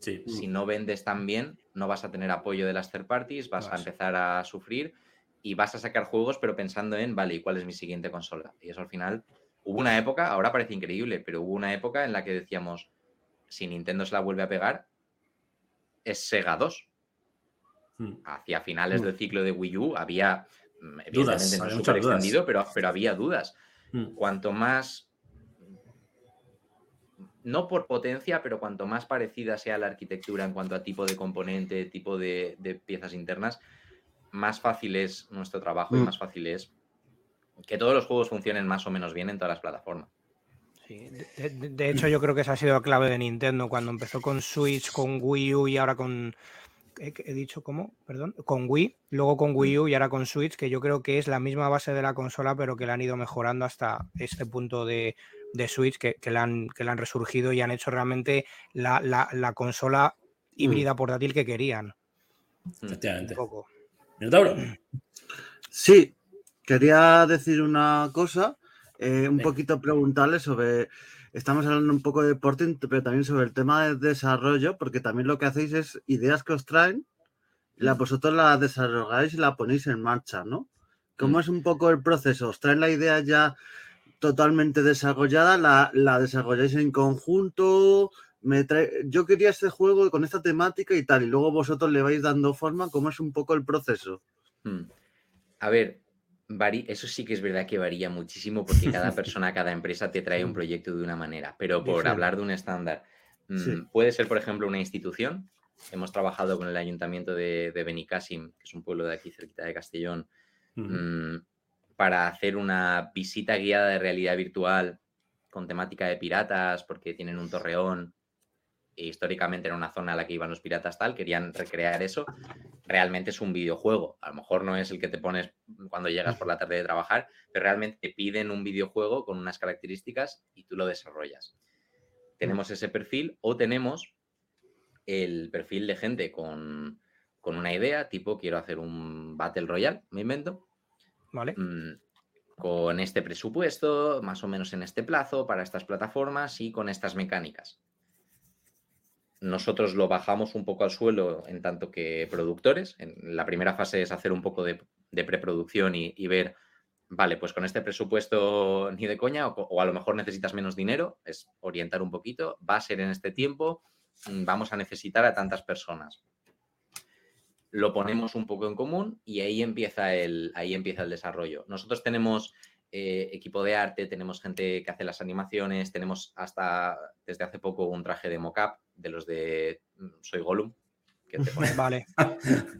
Si no vendes tan bien, no vas a tener apoyo de las third parties, vas a empezar a sufrir y vas a sacar juegos, pero pensando en, vale, ¿y cuál es mi siguiente consola? Y eso al final, hubo una época, ahora parece increíble, pero hubo una época en la que decíamos, si Nintendo se la vuelve a pegar, es Sega 2. Hmm. Hacia finales del ciclo de Wii U había, mm, evidentemente no súper extendido, pero, pero había dudas. Hmm. Cuanto más, no por potencia, pero cuanto más parecida sea la arquitectura en cuanto a tipo de componente, tipo de, de piezas internas, más fácil es nuestro trabajo y mm. más fácil es que todos los juegos funcionen más o menos bien en todas las plataformas. de, hecho yo creo que esa ha sido la clave de Nintendo cuando empezó con Switch, con Wii U y ahora con... He, dicho cómo, perdón, con Wii, luego con Wii U y ahora con Switch, que yo creo que es la misma base de la consola, pero que la han ido mejorando hasta este punto de, Switch, que, que, la han, que han resurgido y han hecho realmente la, consola híbrida mm. portátil que querían. Efectivamente. Un poco. Sí, quería decir una cosa, eh, un poquito preguntarle sobre, estamos hablando un poco de deporte, pero también sobre el tema de desarrollo, porque también lo que hacéis es ideas que os traen, la, mm. vosotros las desarrolláis y la ponéis en marcha, ¿no? ¿Cómo mm. es un poco el proceso? ¿Os traen la idea ya totalmente desarrollada? ¿La, la desarrolláis en conjunto? me yo quería este juego con esta temática y tal, y luego vosotros le vais dando forma, ¿cómo es un poco el proceso? Hmm. A ver, eso sí que es verdad que varía muchísimo porque cada persona, cada empresa te trae un proyecto de una manera, pero por hablar de un estándar, hmm, puede ser, por ejemplo, una institución. Hemos trabajado con el ayuntamiento de, de Benicassim, que es un pueblo de aquí cerquita de Castellón, mm, para hacer una visita guiada de realidad virtual con temática de piratas, porque tienen un torreón históricamente era una zona a la que iban los piratas tal, querían recrear eso, realmente es un videojuego. A lo mejor no es el que te pones cuando llegas por la tarde de trabajar, pero realmente te piden un videojuego con unas características y tú lo desarrollas. Tenemos ese perfil o tenemos el perfil de gente con, una idea, tipo quiero hacer un Battle Royale, me invento. Vale. Mm, con este presupuesto, más o menos en este plazo, para estas plataformas y con estas mecánicas. Nosotros lo bajamos un poco al suelo en tanto que productores. La primera fase es hacer un poco de, preproducción y, ver, vale, pues con este presupuesto ni de coña, o, a lo mejor necesitas menos dinero, es orientar un poquito, va a ser en este tiempo, mm, vamos a necesitar a tantas personas. Lo ponemos un poco en común y ahí empieza el, ahí empieza el desarrollo. Nosotros tenemos eh, equipo de arte, tenemos gente que hace las animaciones, tenemos hasta desde hace poco un traje de mocap de los de mm, Soy Gollum. Que te Vale.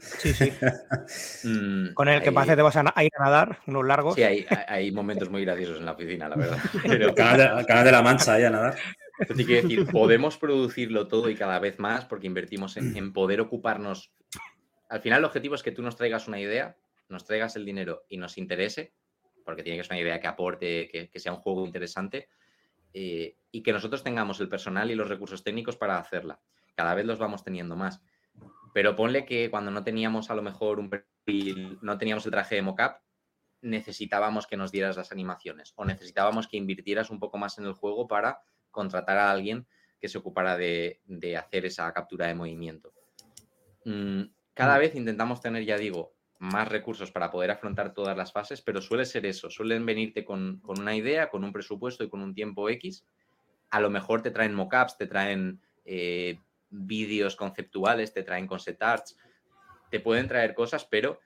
Sí, sí. Mm, Con el que parece que te vas a ir a nadar, unos largos. Sí, hay, hay, momentos muy graciosos en la oficina, la verdad. Pero... Canal, de, la Mancha ahí a nadar. Así que decir, podemos producirlo todo y cada vez más porque invertimos en, en poder ocuparnos. Al final, el objetivo es que tú nos traigas una idea, nos traigas el dinero y nos interese porque tiene que ser una idea que aporte, que, sea un juego interesante, eh, y que nosotros tengamos el personal y los recursos técnicos para hacerla. Cada vez los vamos teniendo más. Pero ponle que cuando no teníamos a lo mejor un perfil, no teníamos el traje de mocap, necesitábamos que nos dieras las animaciones o necesitábamos que invirtieras un poco más en el juego para contratar a alguien que se ocupara de, hacer esa captura de movimiento. Mm, cada mm. vez intentamos tener, ya digo, más recursos para poder afrontar todas las fases, pero suele ser eso, suelen venirte con, una idea, con un presupuesto y con un tiempo X. A lo mejor te traen mockups, te traen eh, vídeos conceptuales, te traen concept arts, te pueden traer cosas, pero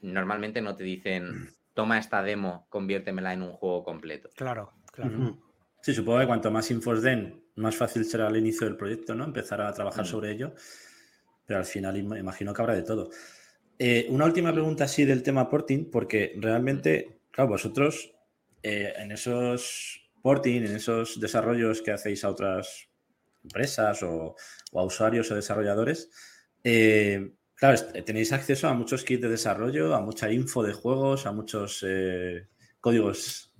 normalmente no te dicen, toma esta demo, conviértemela en un juego completo. Claro, claro. Sí, supongo que cuanto más infos den, más fácil será el inicio del proyecto, ¿no? Empezar a trabajar mm. sobre ello. Pero al final imagino que habrá de todo. Eh, una última pregunta así del tema porting, porque realmente, claro, vosotros eh, en esos porting, en esos desarrollos que hacéis a otras empresas o, a usuarios o desarrolladores, eh, claro, tenéis acceso a muchos kits de desarrollo, a mucha info de juegos, a muchos códigos,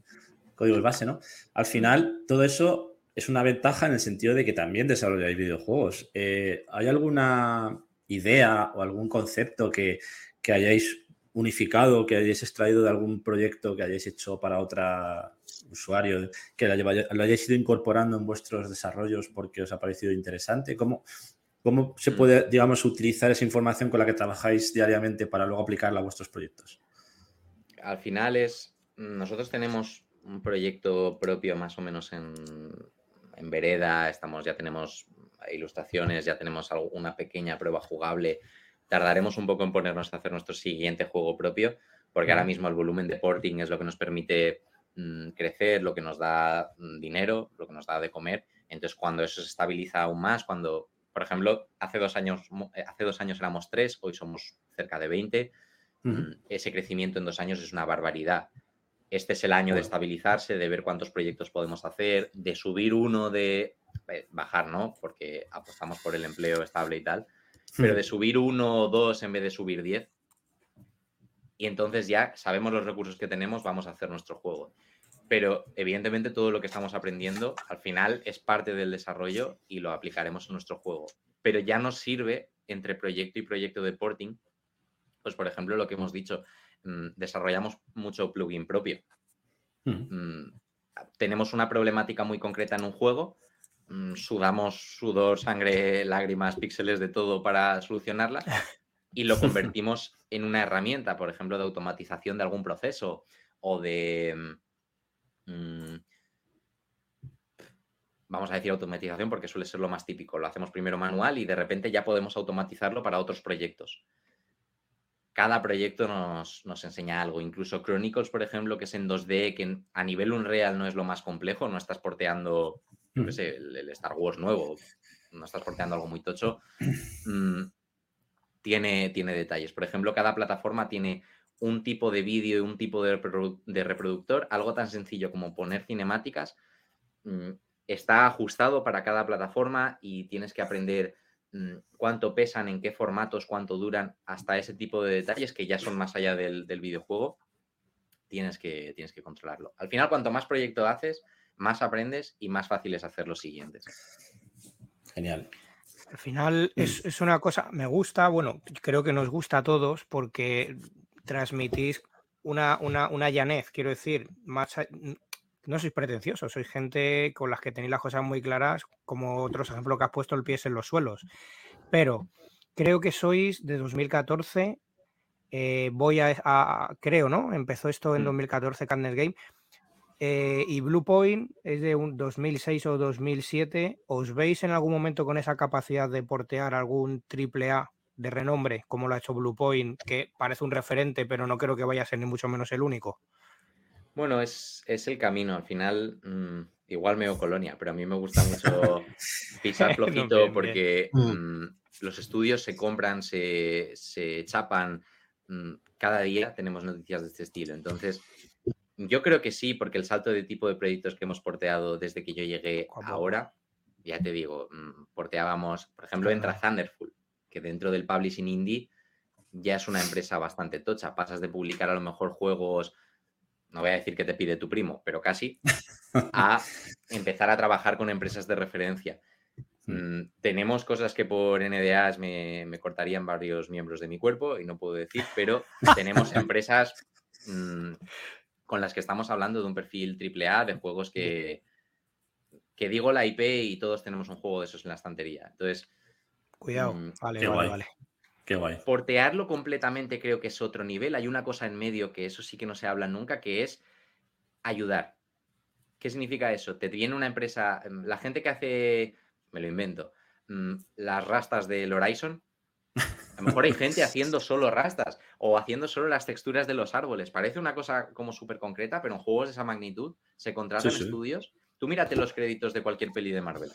códigos base, ¿no? Al final, todo eso es una ventaja en el sentido de que también desarrolláis videojuegos. ¿Hay alguna idea o algún concepto que, hayáis unificado, que hayáis extraído de algún proyecto que hayáis hecho para otro usuario, que lo hayáis ido incorporando en vuestros desarrollos porque os ha parecido interesante? ¿Cómo, cómo se mm. puede, digamos, utilizar esa información con la que trabajáis diariamente para luego aplicarla a vuestros proyectos? Al final es, nosotros tenemos un proyecto propio más o menos en, en Vereda, estamos, ya tenemos ilustraciones, ya tenemos una pequeña prueba jugable. Tardaremos un poco en ponernos a hacer nuestro siguiente juego propio, porque ahora mismo el volumen de porting es lo que nos permite mm, crecer, lo que nos da mm, dinero, lo que nos da de comer. Entonces, cuando eso se estabiliza aún más, cuando, por ejemplo, hace dos años, eh, hace dos años éramos tres, hoy somos cerca de 20, mm, ese crecimiento en dos años es una barbaridad. Este es el año de estabilizarse, de ver cuántos proyectos podemos hacer, de subir uno de bajar, ¿no? Porque apostamos por el empleo estable y tal, pero de subir uno o dos en vez de subir diez. Y entonces ya sabemos los recursos que tenemos, vamos a hacer nuestro juego. Pero evidentemente todo lo que estamos aprendiendo al final es parte del desarrollo y lo aplicaremos en nuestro juego. Pero ya nos sirve entre proyecto y proyecto de porting, pues por ejemplo lo que hemos dicho, mm, desarrollamos mucho plugin propio. Mm, tenemos una problemática muy concreta en un juego, sudamos sudor, sangre, lágrimas, píxeles de todo para solucionarla y lo convertimos en una herramienta, por ejemplo, de automatización de algún proceso o de... Mm, vamos a decir automatización porque suele ser lo más típico. Lo hacemos primero manual y de repente ya podemos automatizarlo para otros proyectos. Cada proyecto nos, nos enseña algo. Incluso Chronicles, por ejemplo, que es en 2D, que a nivel Unreal no es lo más complejo, no estás porteando el, Star Wars nuevo, no estás porteando algo muy tocho, mm, tiene, tiene detalles. Por ejemplo, cada plataforma tiene un tipo de vídeo y un tipo de, reproductor, algo tan sencillo como poner cinemáticas, mm, está ajustado para cada plataforma y tienes que aprender mm, cuánto pesan, en qué formatos, cuánto duran, hasta ese tipo de detalles que ya son más allá del, del videojuego, tienes que, tienes que controlarlo. Al final, cuanto más proyecto haces, más aprendes y más fácil es hacer los siguientes. Genial. Al final mm. es, una cosa, me gusta, bueno, creo que nos gusta a todos porque transmitís una, una, una llanez, quiero decir, más, no sois pretenciosos, sois gente con las que tenéis las cosas muy claras, como otros ejemplos que has puesto el pie en los suelos. Pero creo que sois de 2014, eh, voy a, creo, ¿no? Empezó esto en 2014, mm. Cadence Game. Eh, y Blue Point es de un 2006 o 2007. ¿Os veis en algún momento con esa capacidad de portear algún triple A de renombre, como lo ha hecho Blue Point, que parece un referente, pero no creo que vaya a ser ni mucho menos el único? Bueno, es, el camino. Al final, mm, igual meo colonia, pero a mí me gusta mucho pisar flojito porque mm. Mm, los estudios se compran, se, se chapan. cada día tenemos noticias de este estilo. Entonces, yo creo que sí, porque el salto de tipo de proyectos que hemos porteado desde que yo llegué ahora, ya te digo, porteábamos, por ejemplo, entra Thunderful, que dentro del publishing indie ya es una empresa bastante tocha. Pasas de publicar a lo mejor juegos no voy a decir que te pide tu primo, pero casi, a empezar a trabajar con empresas de referencia. Hmm. Mm, tenemos cosas que por NDAs me, cortarían varios miembros de mi cuerpo y no puedo decir, pero tenemos empresas mm, con las que estamos hablando de un perfil AAA, de juegos que, que digo la IP y todos tenemos un juego de esos en la estantería. Entonces, cuidado, mm, vale, vale, vale. Qué guay. Portearlo completamente creo que es otro nivel. Hay una cosa en medio que eso sí que no se habla nunca, que es ayudar. ¿Qué significa eso? Te viene una empresa, em, la gente que hace, me lo invento, mm, las rastas del Horizon. A lo mejor hay gente haciendo solo rastas o haciendo solo las texturas de los árboles. Parece una cosa como súper concreta, pero en juegos de esa magnitud se contratan estudios. Tú mírate los créditos de cualquier peli de Marvel.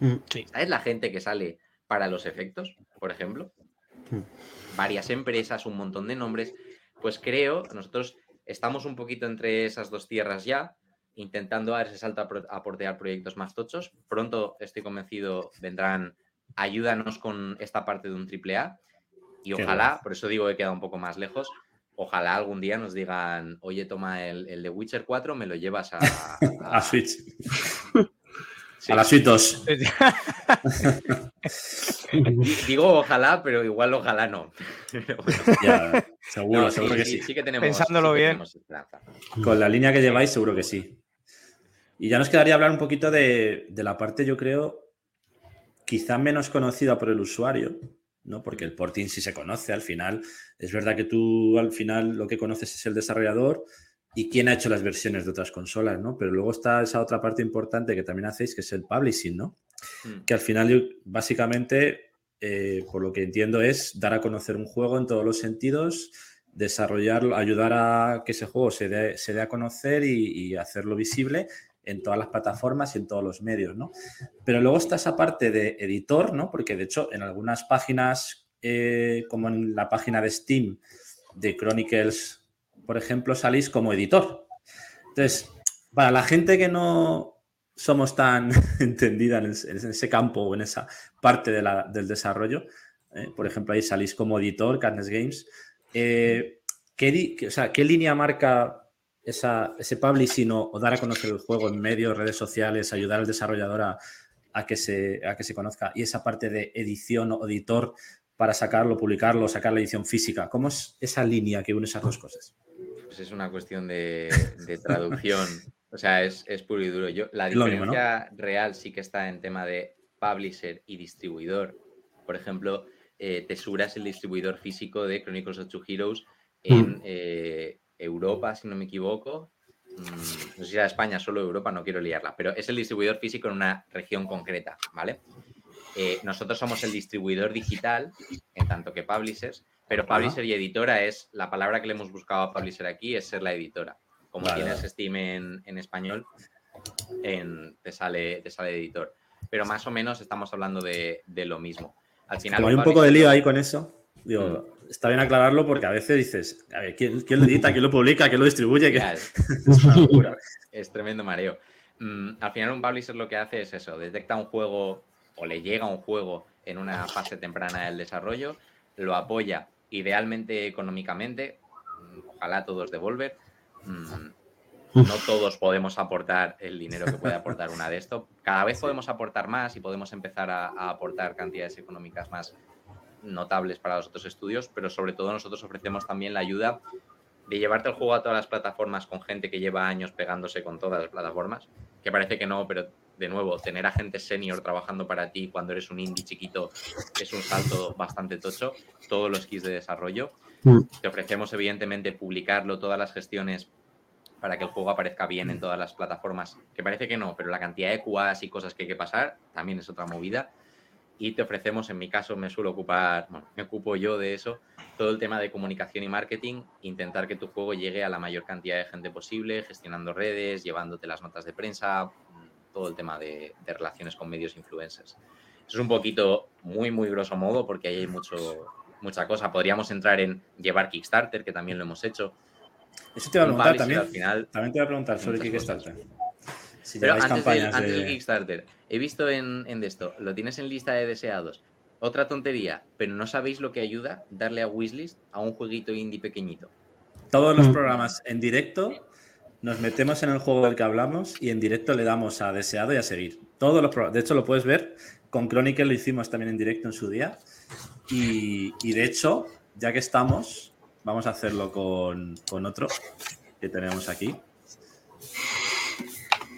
Mm, ¿Sabes la gente que sale para los efectos, por ejemplo? Hmm. varias empresas, un montón de nombres, pues creo, nosotros estamos un poquito entre esas dos tierras ya, intentando dar ese salto a, portear proyectos más tochos. Pronto, estoy convencido, vendrán, ayúdanos con esta parte de un triple A. Y ojalá, por eso digo que queda un poco más lejos, ojalá algún día nos digan, oye, toma el, el de Witcher 4, me lo llevas a, a... Switch. A las suitos. Digo ojalá, pero igual ojalá no. seguro, seguro que sí. Pensándolo bien. Con la línea que lleváis, seguro que sí. Y ya nos quedaría hablar un poquito de, la parte, yo creo, quizá menos conocida por el usuario, ¿no? Porque el porting sí se conoce al final. Es verdad que tú al final lo que conoces es el desarrollador y quién ha hecho las versiones de otras consolas, ¿no? Pero luego está esa otra parte importante que también hacéis, que es el publishing, ¿no? Hmm. Que al final, básicamente, eh, por lo que entiendo, es dar a conocer un juego en todos los sentidos, desarrollarlo, ayudar a que ese juego se dé, se dé a conocer y, hacerlo visible en todas las plataformas y en todos los medios, ¿no? Pero luego está esa parte de editor, ¿no? Porque de hecho, en algunas páginas, eh, como en la página de Steam de Chronicles por ejemplo, salís como editor. Entonces, para la gente que no somos tan entendida en, ese campo o en esa parte del desarrollo, eh, por ejemplo, ahí salís como editor, Cadence Games, eh, ¿qué, línea marca ese publishing o, o, dar a conocer el juego en medios, redes sociales, ayudar al desarrollador a, que se, a que se conozca? Y esa parte de edición o editor para sacarlo, publicarlo, sacar la edición física. ¿Cómo es esa línea que une esas dos cosas? Pues es una cuestión de, traducción. o sea, es, puro y duro. Yo, la diferencia real sí que está en tema de publisher y distribuidor. Por ejemplo, eh, Tesura es el distribuidor físico de Chronicles of Two Heroes en mm. eh, Europa, si no me equivoco. Mm, no sé si era España, solo Europa, no quiero liarla, pero es el distribuidor físico en una región concreta, ¿vale? Eh, nosotros somos el distribuidor digital, en tanto que publishers, pero publisher y editora es la palabra que le hemos buscado a publisher aquí, es ser la editora. Como tienes Steam en, español, te, sale, te sale editor. Pero más o menos estamos hablando de, lo mismo. Al final, hay un poco de lío ahí con eso. Digo, está bien aclararlo porque a veces dices, a ver, ¿quién, lo edita? ¿Quién lo publica? ¿Quién lo distribuye? es, una locura. es tremendo mareo. Mm, al final un publisher lo que hace es eso, detecta un juego o le llega un juego en una fase temprana del desarrollo, lo apoya idealmente económicamente, ojalá todos Devolver, mm, no todos podemos aportar el dinero que puede aportar una de esto. Cada vez podemos aportar más y podemos empezar a, aportar cantidades económicas más notables para los otros estudios, pero sobre todo nosotros ofrecemos también la ayuda de llevarte el juego a todas las plataformas con gente que lleva años pegándose con todas las plataformas, que parece que no, pero de nuevo, tener a gente senior trabajando para ti cuando eres un indie chiquito es un salto bastante tocho, todos los kits de desarrollo. Mm. Te ofrecemos evidentemente publicarlo, todas las gestiones para que el juego aparezca bien en todas las plataformas, que parece que no, pero la cantidad de QAs y cosas que hay que pasar también es otra movida. Y te ofrecemos, en mi caso me suelo ocupar, bueno, me ocupo yo de eso, todo el tema de comunicación y marketing, intentar que tu juego llegue a la mayor cantidad de gente posible, gestionando redes, llevándote las notas de prensa, todo el tema de, relaciones con medios influencers. Eso es un poquito muy, muy grosso modo, porque ahí hay mucho, mucha cosa. Podríamos entrar en llevar Kickstarter, que también lo hemos hecho, eso te iba a preguntar también. también te iba a preguntar sobre Kickstarter. Pero antes, del, Kickstarter, he visto en, en esto, lo tienes en lista de deseados. Otra tontería, pero no sabéis lo que ayuda darle a wishlist a un jueguito indie pequeñito. Todos los mm. programas en directo nos metemos en el juego del que hablamos y en directo le damos a deseado y a seguir. Todos los De hecho, lo puedes ver. Con Chronicle lo hicimos también en directo en su día. Y, y de hecho, ya que estamos, Vamos a hacerlo con, otro que tenemos aquí.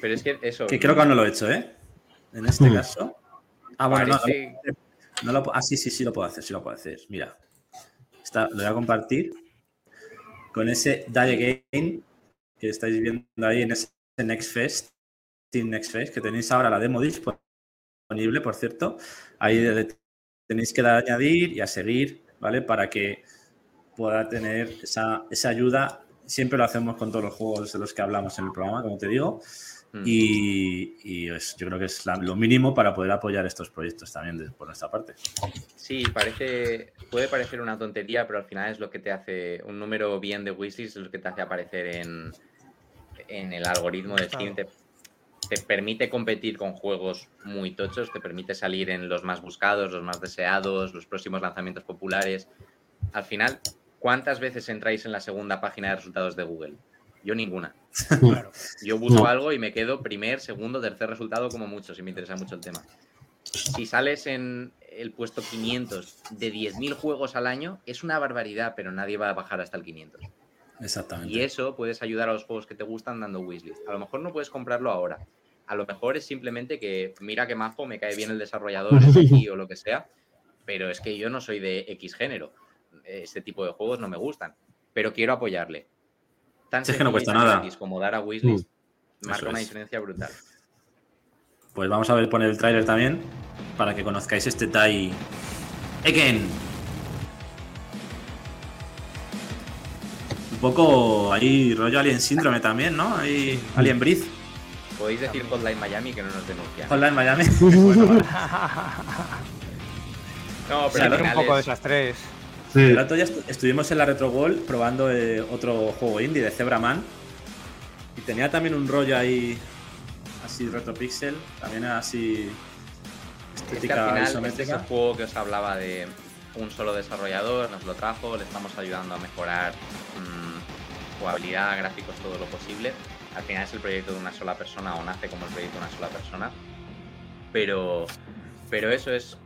Pero es que eso. Que creo que no lo he hecho, ¿eh? En este hmm. caso. Ah, bueno, no, lo, Ah, sí, sí, sí lo puedo hacer, sí lo puedo hacer. Mira. Está, lo voy a compartir con ese Die Again que estáis viendo ahí en ese Next Fest, Team Next Fest, que tenéis ahora la demo disponible, por cierto. Ahí tenéis que dar a añadir y a seguir, ¿vale? Para que pueda tener esa, ayuda. Siempre lo hacemos con todos los juegos de los que hablamos en el programa, como te digo. Mm. Y, yo creo que es lo mínimo para poder apoyar estos proyectos también por nuestra parte. Sí, parece, puede parecer una tontería, pero al final es lo que te hace, un número bien de wishlist es lo que te hace aparecer en, en el algoritmo de Steam. Te, te, permite competir con juegos muy tochos, te permite salir en los más buscados, los más deseados, los próximos lanzamientos populares. Al final, ¿Cuántas veces entráis en la segunda página de resultados de Google? Yo ninguna. Yo busco algo y me quedo primer, segundo, tercer resultado como mucho, si me interesa mucho el tema. Si sales en el puesto 500 de 10.000 juegos al año, es una barbaridad, pero nadie va a bajar hasta el 500. Exactamente. Y eso puedes ayudar a los juegos que te gustan dando wishlist. A lo mejor no puedes comprarlo ahora. A lo mejor es simplemente que mira que majo, me cae bien el desarrollador o lo que sea, pero es que yo no soy de X género este tipo de juegos no me gustan, pero quiero apoyarle. Tan es que no cuesta nada. Como dar a mm, marca una diferencia brutal. Pues vamos a ver poner el tráiler también para que conozcáis este Tai Eken. Un poco ahí rollo Alien Síndrome también, ¿no? Ahí Alien Breeze. Podéis decir Hotline Miami que no nos denuncian. Hotline Miami. no, pero un poco de esas tres. El rato ya estuvimos en la Retro World probando eh, otro juego indie de Zebraman. Y tenía también un rollo ahí así retro pixel, también así estética es Este es el juego que os hablaba de un solo desarrollador, nos lo trajo, le estamos ayudando a mejorar mmm, jugabilidad, gráficos, todo lo posible. Al final es el proyecto de una sola persona o nace como el proyecto de una sola persona. Pero, pero eso es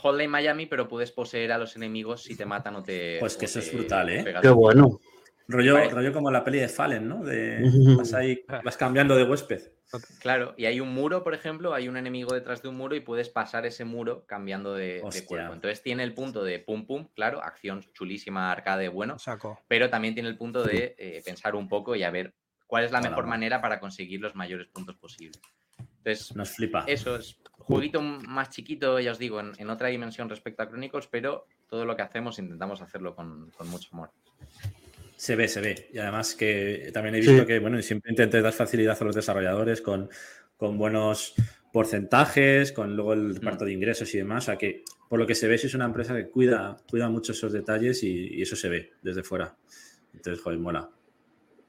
Hotline Miami, pero puedes poseer a los enemigos si te matan o te. Pues que eso es brutal, ¿eh? Qué bueno. Rollo, rollo como la peli de Fallen, ¿no? De, vas ahí, vas cambiando de huésped. Claro, y hay un muro, por ejemplo, hay un enemigo detrás de un muro y puedes pasar ese muro cambiando de, cuerpo. Entonces tiene el punto de pum pum, claro, acción chulísima, arcade, bueno. Saco. Pero también tiene el punto de eh, pensar un poco y a ver cuál es la mejor manera para conseguir los mayores puntos posibles. Entonces, nos flipa. Eso es jueguito más chiquito, ya os digo, en, otra dimensión respecto a Chronicles, pero todo lo que hacemos intentamos hacerlo con, mucho amor. Se ve, se ve. Y además que también he visto que, bueno, siempre intenté dar facilidad a los desarrolladores con, con buenos porcentajes, con luego el reparto mm. de ingresos y demás. O sea que, por lo que se ve, es una empresa que cuida, cuida mucho esos detalles y, y eso se ve desde fuera. Entonces, joder, mola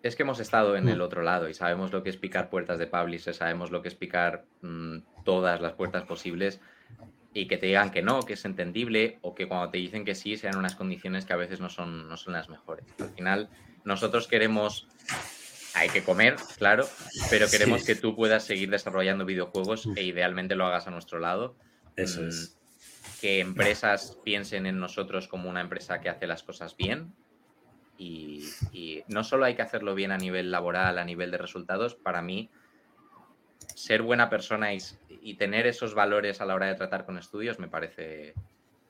es que hemos estado en el mm. otro lado y sabemos lo que es picar puertas de publisher, sabemos lo que es picar mm, todas las puertas posibles y que te digan que no, que es entendible o que cuando te dicen que sí sean unas condiciones que a veces no son, no son las mejores. Al final, nosotros queremos hay que comer, claro, pero queremos que tú puedas seguir desarrollando videojuegos e idealmente lo hagas a nuestro lado. Eso es. Mm, que empresas piensen en nosotros como una empresa que hace las cosas bien. Y, no solo hay que hacerlo bien a nivel laboral, a nivel de resultados, para mí, ser buena persona y, tener esos valores a la hora de tratar con estudios me parece,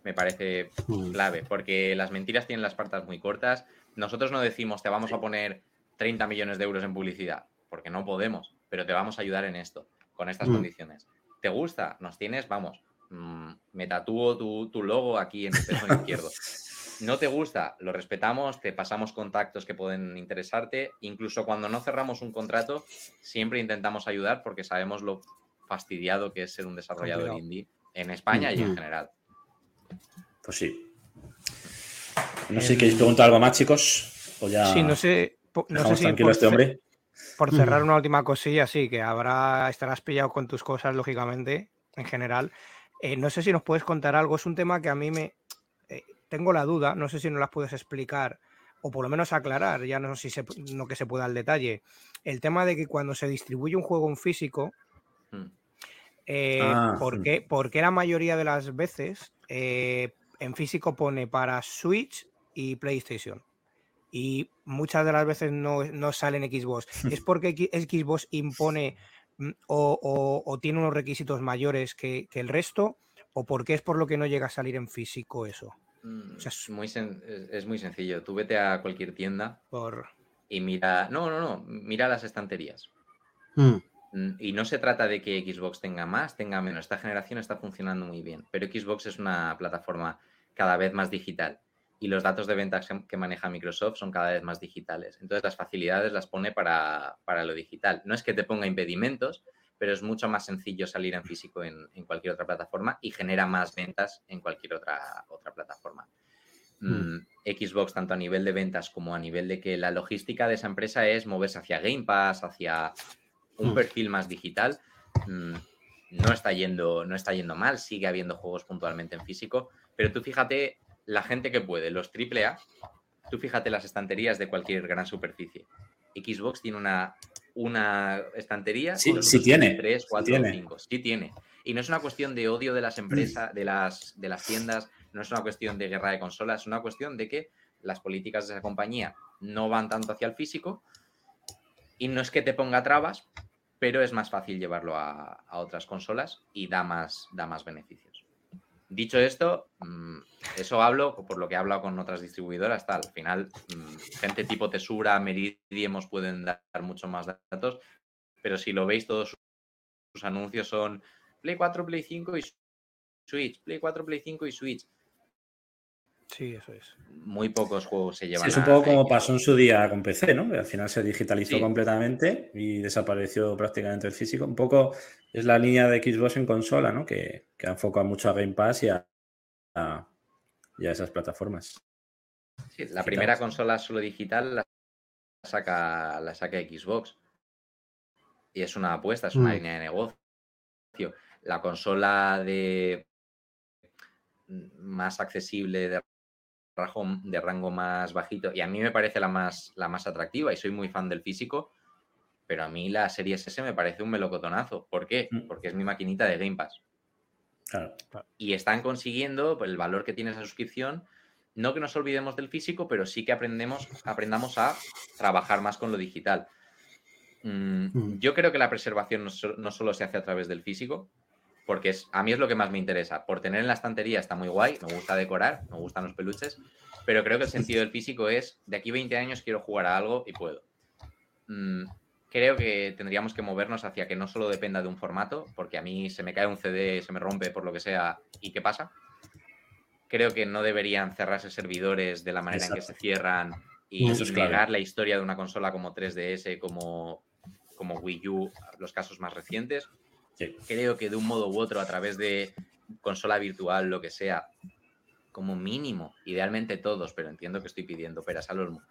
me parece clave, porque las mentiras tienen las partes muy cortas. Nosotros no decimos te vamos a poner 30 millones de euros en publicidad, porque no podemos, pero te vamos a ayudar en esto, con estas mm. condiciones. ¿Te gusta? Nos tienes, vamos, mm, me tatúo tu, logo aquí en el pecho izquierdo. No te gusta, lo respetamos, te pasamos contactos que pueden interesarte. Incluso cuando no cerramos un contrato, siempre intentamos ayudar porque sabemos lo fastidiado que es ser un desarrollador indie en España y en general. Pues sí. No sé si queréis preguntar algo más, chicos. O ya... Sí, no sé, no sé si por, este hombre. Por cerrar una última cosilla, sí, que habrá, estarás pillado con tus cosas, lógicamente, en general. Eh, no sé si nos puedes contar algo, es un tema que a mí me... Eh, tengo la duda, no sé si nos las puedes explicar o por lo menos aclarar, ya no sé si se, no que se pueda al detalle, el tema de que cuando se distribuye un juego en físico, hmm. eh, ah, ¿por, hmm. qué, ¿por, qué, la mayoría de las veces en físico pone para Switch y PlayStation? y muchas de las veces no, no sale en Xbox. ¿Es porque Xbox impone mm, o, tiene unos requisitos mayores que, el resto? ¿O porque es por lo que no llega a salir en físico eso? Mm, es, muy es muy sencillo. Tú vete a cualquier tienda y mira. No, no, no. Mira las estanterías. Hmm. Mm, y no se trata de que Xbox tenga más, tenga menos. Esta generación está funcionando muy bien. Pero Xbox es una plataforma cada vez más digital y los datos de ventas que maneja Microsoft son cada vez más digitales. Entonces las facilidades las pone para, lo digital. No es que te ponga impedimentos, pero es mucho más sencillo salir en físico en, cualquier otra plataforma y genera más ventas en cualquier otra, otra plataforma. Hmm. Mm, Xbox, tanto a nivel de ventas como a nivel de que la logística de esa empresa es moverse hacia Game Pass, hacia un hmm. perfil más digital, mm, no, está yendo, no está yendo mal, sigue habiendo juegos puntualmente en físico, pero tú fíjate la gente que puede, los AAA, tú fíjate las estanterías de cualquier gran superficie. Xbox tiene una, una estantería. Sí, sí tiene. 3, 4, 5. Sí tiene. Y no es una cuestión de odio de las empresas, de las, de las tiendas, no es una cuestión de guerra de consolas, es una cuestión de que las políticas de esa compañía no van tanto hacia el físico y no es que te ponga trabas, pero es más fácil llevarlo a, a otras consolas y da más, da más beneficios. Dicho esto, mm, eso hablo por lo que he hablado con otras distribuidoras, tal. Al final, mm, gente tipo Tesura, Meridiemos pueden dar mucho más datos, pero si lo veis, todos sus anuncios son Play 4, Play 5 y Switch, Play 4, Play 5 y Switch. Sí, eso es. Muy pocos juegos se llevan. es un poco como pasó en su día con PC, ¿no? al final se digitalizó completamente y desapareció prácticamente el físico. Un poco es la línea de Xbox en consola, ¿no? Que, que enfoca mucho a Game Pass y a, esas plataformas. Sí, la primera consola solo digital la saca, la saca Xbox. Y es una apuesta, es una mm. línea de negocio. La consola de más accesible de de rango más bajito y a mí me parece la más, la más atractiva y soy muy fan del físico, pero a mí la serie S me parece un melocotonazo. ¿Por qué? Mm. Porque es mi maquinita de Game Pass. Y están consiguiendo pues, el valor que tiene esa suscripción. No que nos olvidemos del físico, pero sí que aprendemos, aprendamos a trabajar más con lo digital. Mm, mm. Yo creo que la preservación no, solo se hace a través del físico, porque es, a mí es lo que más me interesa. Por tener en la estantería está muy guay, me gusta decorar, me gustan los peluches, pero creo que el sentido del físico es, de aquí 20 años quiero jugar a algo y puedo. Mm, creo que tendríamos que movernos hacia que no solo dependa de un formato, porque a mí se me cae un CD, se me rompe por lo que sea, ¿y qué pasa? Creo que no deberían cerrarse servidores de la manera en que se cierran y, negar la historia de una consola como 3DS, como, como Wii U, los casos más recientes. Creo que de un modo u otro, a través de consola virtual, lo que sea, como mínimo, idealmente todos, pero entiendo que estoy pidiendo peras al olmo,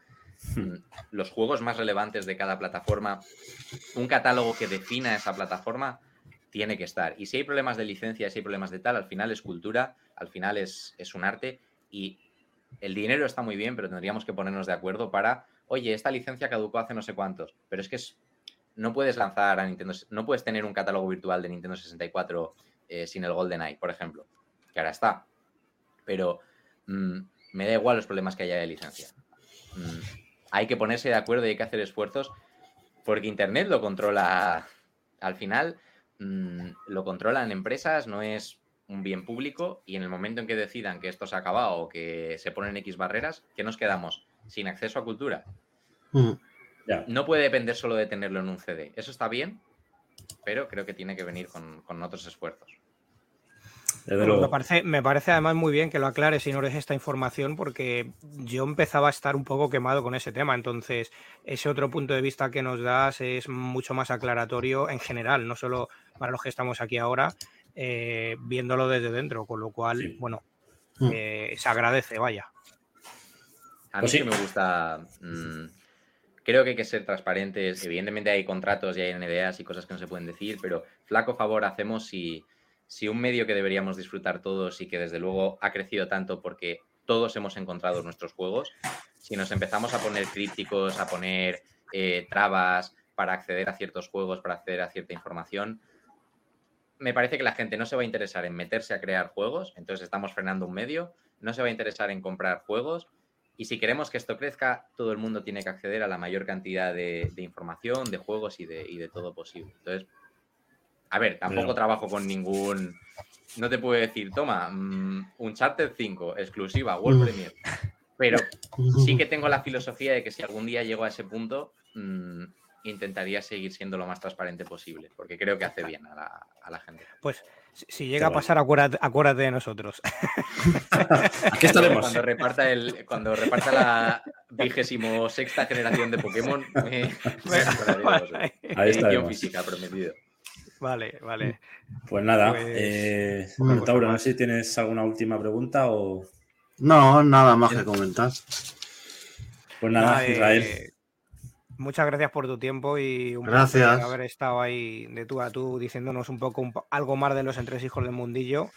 hmm. los juegos más relevantes de cada plataforma, un catálogo que defina esa plataforma, tiene que estar. Y si hay problemas de licencia, si hay problemas de tal, al final es cultura, al final es, es un arte y el dinero está muy bien, pero tendríamos que ponernos de acuerdo para oye, esta licencia caducó hace no sé cuántos, pero es que no puedes lanzar a Nintendo, no puedes tener un catálogo virtual de Nintendo 64 eh, sin el GoldenEye, por ejemplo, que ahora está. Pero mm, me da igual los problemas que haya de licencia. Mm, hay que ponerse de acuerdo y hay que hacer esfuerzos porque Internet lo controla, al final, mm, lo controlan empresas, no es un bien público y en el momento en que decidan que esto se ha acabado o que se ponen X barreras, ¿qué nos quedamos? Sin acceso a cultura. No puede depender solo de tenerlo en un CD. Eso está bien, pero creo que tiene que venir con otros esfuerzos. Me parece, me parece además muy bien que lo aclares si no eres esta información, porque yo empezaba a estar un poco quemado con ese tema. Entonces, ese otro punto de vista que nos das es mucho más aclaratorio en general, no solo para los que estamos aquí ahora, eh, viéndolo desde dentro, con lo cual, bueno, mm. eh, se agradece, vaya. A mí pues sí me gusta. Mm, creo que hay que ser transparentes. Evidentemente hay contratos y hay NDAs y cosas que no se pueden decir, pero flaco favor hacemos si si un medio que deberíamos disfrutar todos y que desde luego ha crecido tanto porque todos hemos encontrado nuestros juegos, si nos empezamos a poner críticos, a poner eh, trabas para acceder a ciertos juegos, para acceder a cierta información, me parece que la gente no se va a interesar en meterse a crear juegos, entonces estamos frenando un medio, no se va a interesar en comprar juegos, y si queremos que esto crezca, todo el mundo tiene que acceder a la mayor cantidad de, información, de juegos y de, y de todo posible. Entonces, a ver, tampoco trabajo con ningún. No te puedo decir, toma, mm, un Charter 5, exclusiva, World Premiere. Pero sí que tengo la filosofía de que si algún día llego a ese punto, mm, intentaría seguir siendo lo más transparente posible, porque creo que hace bien a la, gente. Pues si llega a pasar, acuérdate, de nosotros. Aquí estaremos. Cuando reparta, el, cuando reparta la vigésimo sexta generación de Pokémon, me, Ahí está. física prometido. Vale, vale. Pues nada, pues, eh, Tauro, no sé si tienes alguna última pregunta o. No, nada más que comentar. Pues nada, Israel. Muchas gracias por tu tiempo y un gracias. por haber estado ahí de tú a tú diciéndonos un poco algo más de los entresijos del mundillo.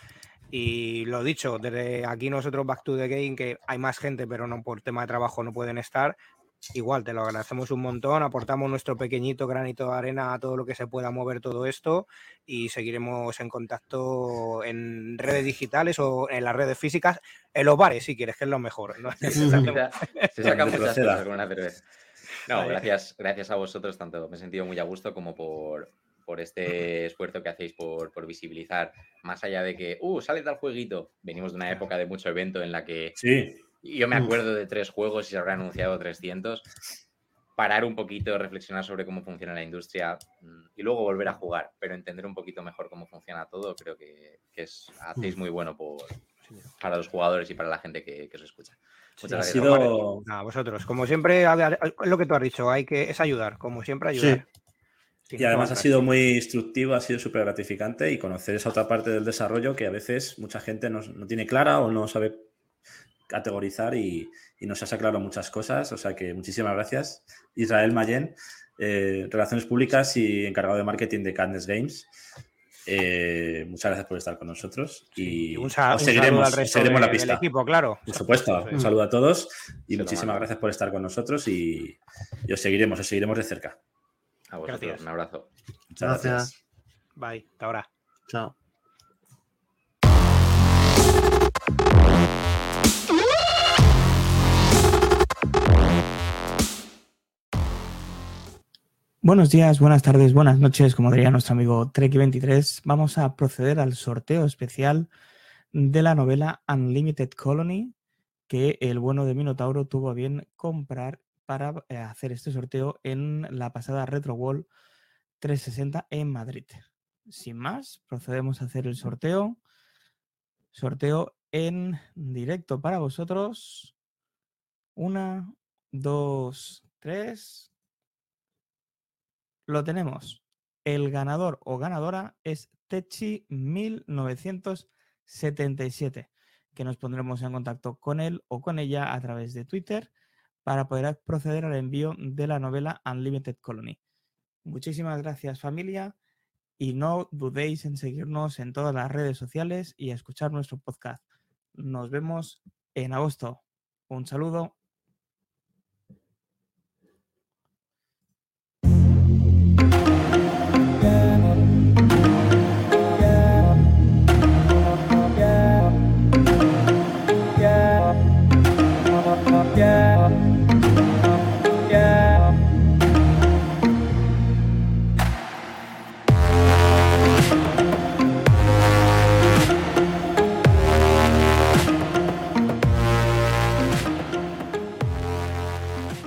Y lo dicho, desde aquí nosotros Back to the Game, que hay más gente, pero no por tema de trabajo no pueden estar, igual te lo agradecemos un montón, aportamos nuestro pequeñito granito de arena a todo lo que se pueda mover todo esto y seguiremos en contacto en redes digitales o en las redes físicas, en los bares si quieres, que es lo mejor. ¿no? se sacan muchas cosas con una cerveza. No, gracias, gracias a vosotros tanto. Me he sentido muy a gusto como por, por este esfuerzo que hacéis por, por, visibilizar, más allá de que, uh, sale tal jueguito. Venimos de una época de mucho evento en la que sí yo me acuerdo de tres juegos y se habrá anunciado 300. Parar un poquito, reflexionar sobre cómo funciona la industria mm, y luego volver a jugar, pero entender un poquito mejor cómo funciona todo, creo que, es, hacéis muy bueno para los jugadores y para la gente que, os escucha. Muchas gracias. A vosotros, como siempre, es lo que tú has dicho, hay que, es ayudar, como siempre ayudar. Y además ha sido muy instructivo, ha sido súper gratificante y conocer esa otra parte del desarrollo que a veces mucha gente no, no tiene clara o no sabe categorizar y, nos has aclarado muchas cosas. O sea que muchísimas gracias. Israel Mayen, eh, Relaciones Públicas y encargado de marketing de Cadnes Games. Eh, muchas gracias por estar con nosotros y un, seguiremos, seguiremos la pista. equipo, claro. Por supuesto, un saludo a todos y muchísimas gracias por estar con nosotros y, os seguiremos, os seguiremos de cerca. A vosotros, un abrazo. Muchas gracias. Bye, hasta ahora. Chao. Buenos días, buenas tardes, buenas noches, como diría nuestro amigo Trek23. Vamos a proceder al sorteo especial de la novela Unlimited Colony, que el bueno de Minotauro tuvo bien comprar para eh, hacer este sorteo en la pasada Retro Wall 360 en Madrid. Sin más, procedemos a hacer el sorteo. Sorteo en directo para vosotros. Una, dos, tres. Lo tenemos. El ganador o ganadora es Techi 1977, que nos pondremos en contacto con él o con ella a través de Twitter para poder proceder al envío de la novela Unlimited Colony. Muchísimas gracias familia y no dudéis en seguirnos en todas las redes sociales y escuchar nuestro podcast. Nos vemos en agosto. Un saludo